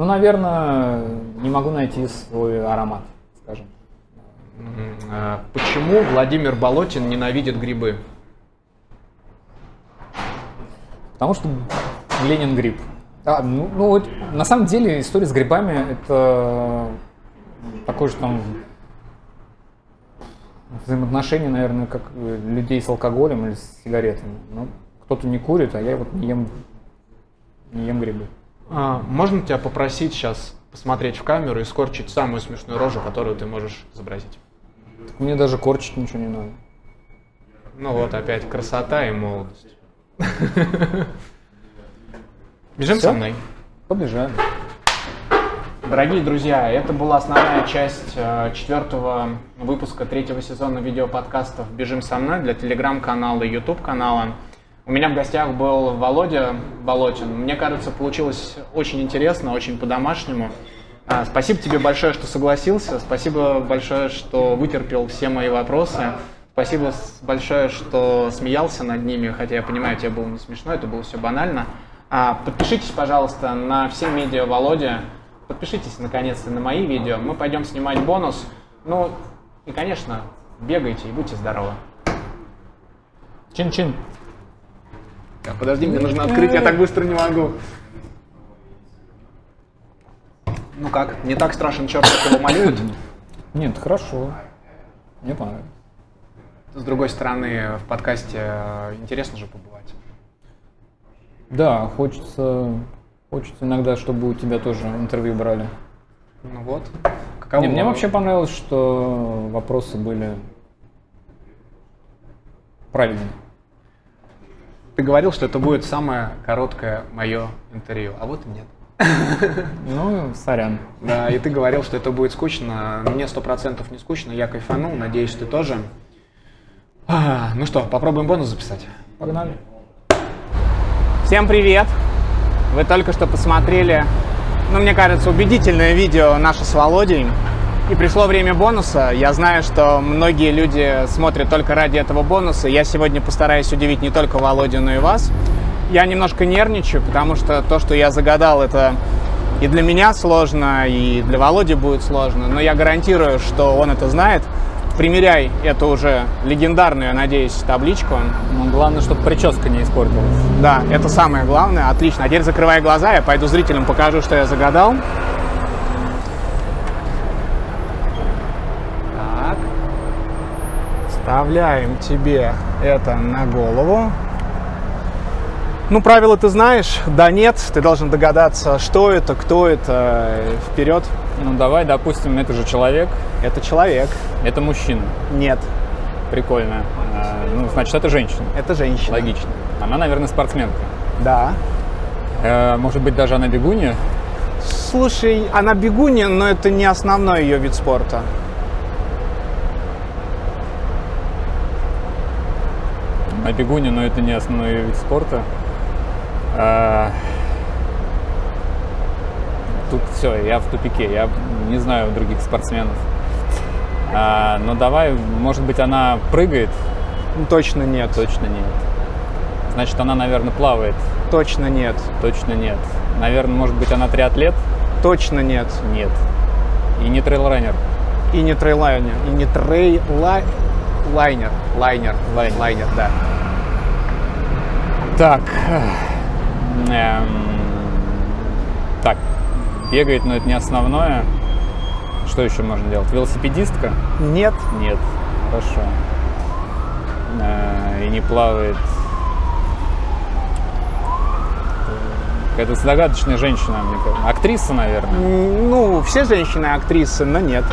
Ну, наверное, не могу найти свой аромат, скажем. А Почему Владимир Болотин ненавидит грибы? Потому что Ленин гриб. А, ну, ну вот, на самом деле история с грибами это такое же там взаимоотношение, наверное, как людей с алкоголем или с сигаретами. Ну, кто-то не курит, а я вот не ем, не ем грибы. А, можно тебя попросить сейчас посмотреть в камеру и скорчить самую смешную рожу, которую ты можешь изобразить? Так мне даже корчить ничего не надо. Ну вот опять красота и молодость. Бежим Всё? со мной. Побежали. Дорогие друзья, это была основная часть э, четвертого выпуска третьего сезона видеоподкастов «Бежим со мной» для телеграм-канала и YouTube-канала. У меня в гостях был Володя Болотин. Мне кажется, получилось очень интересно, очень по-домашнему. А, Спасибо тебе большое, что согласился. Спасибо большое, что вытерпел все мои вопросы. Спасибо большое, что смеялся над ними, хотя я понимаю, тебе было не смешно, это было все банально. А, Подпишитесь, пожалуйста, на все медиа Володя. Подпишитесь, наконец-то, на мои видео. Мы пойдем снимать бонус. Ну, и, конечно, бегайте и будьте здоровы. Чин-чин. Так, подожди, мне нужно открыть, я так быстро не могу. Ну как, не так страшен черт, как его малюют? Нет, хорошо. Мне понравилось. С другой стороны, в подкасте э, интересно же побывать. Да, хочется, хочется иногда, чтобы у тебя тоже интервью брали. Ну вот. Каково Не, мне вообще понравилось, что вопросы были правильные. Ты говорил, что это будет самое короткое мое интервью, а вот и нет. Ну, сорян. Да, и ты говорил, что это будет скучно. Мне сто процентов не скучно, я кайфанул, надеюсь, ты тоже. А, ну что, попробуем бонус записать. Погнали. Всем привет! Вы только что посмотрели, ну, мне кажется, убедительное видео наше с Володей. И пришло время бонуса. Я знаю, что многие люди смотрят только ради этого бонуса. Я сегодня постараюсь удивить не только Володю, но и вас. Я немножко нервничаю, потому что то, что я загадал, это и для меня сложно, и для Володи будет сложно. Но я гарантирую, что он это знает. Примеряй эту уже легендарную, я надеюсь, табличку. Ну, главное, чтобы прическа не испортилась. Да, это самое главное. Отлично. А теперь закрывай глаза, я пойду зрителям покажу, что я загадал. Вставляем тебе это на голову. Ну, правила ты знаешь. Да, нет. Ты должен догадаться, что это, кто это. Вперед. Ну, давай, допустим, это же человек, Это человек. это мужчина. Нет. Прикольно. А, ну, значит, это женщина. Это женщина. Логично. Она, наверное, спортсменка. Да. Э, может быть, даже она бегунья. Слушай, она бегунья, но это не основной ее вид спорта. Она бегунья, но это не основной вид спорта. А, Тут все, я в тупике, я не знаю других спортсменов. А, но давай, может быть, она прыгает? Ну, Точно нет. Точно нет. Значит, она, наверное, плавает? Точно нет. Точно нет. Наверное, может быть, она триатлет? Точно нет. Нет. И не трейлранер? И не трейлайнер. И не трейлайнер. Лайнер. Лайнер. Лайнер. Лайнер, да. Так. Эм, Так. Бегает, но это не основное. Что еще можно делать? Велосипедистка? Нет. Нет. Хорошо. Э, И не плавает. Какая-то загадочная женщина, мне кажется. Актриса, наверное. Ну, все женщины актрисы, но нет.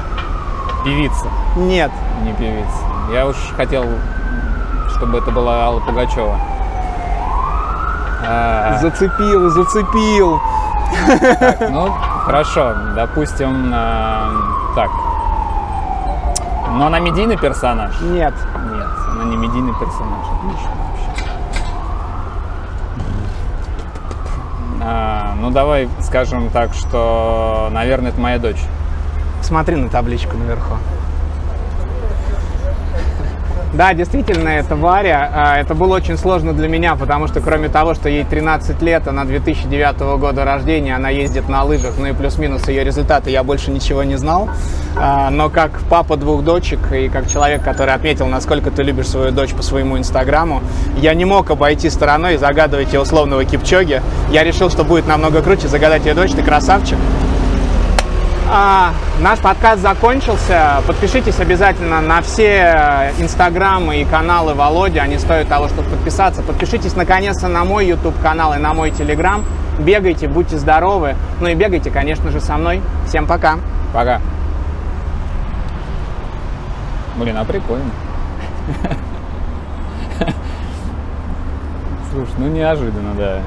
Певица, Нет. не певица. Я уж хотел, чтобы это была Алла Пугачева. А, Зацепил, зацепил. Ну, хорошо, допустим, э, так. Но она медийный персонаж? Нет. Нет, она не медийный персонаж. Вообще. А, ну, давай скажем так, что, наверное, это моя дочь. Смотри на табличку наверху. Да, действительно, это Варя. А, это было очень сложно для меня, потому что кроме того, что ей 13 лет, она 2009 года рождения, она ездит на лыжах, ну и плюс-минус ее результаты я больше ничего не знал. А, но как папа двух дочек и как человек, который отметил, насколько ты любишь свою дочь по своему инстаграму, я не мог обойти стороной и загадывать ее условного кипчоги. Я решил, что будет намного круче загадать ее дочь, ты красавчик. А, наш подкаст закончился. Подпишитесь обязательно на все инстаграмы и каналы Володи. Они стоят того, чтобы подписаться. Подпишитесь наконец-то на мой YouTube канал и на мой Telegram. Бегайте, будьте здоровы. Ну и бегайте, конечно же, со мной. Всем пока. Пока. Блин, а прикольно. Слушай, ну неожиданно, да.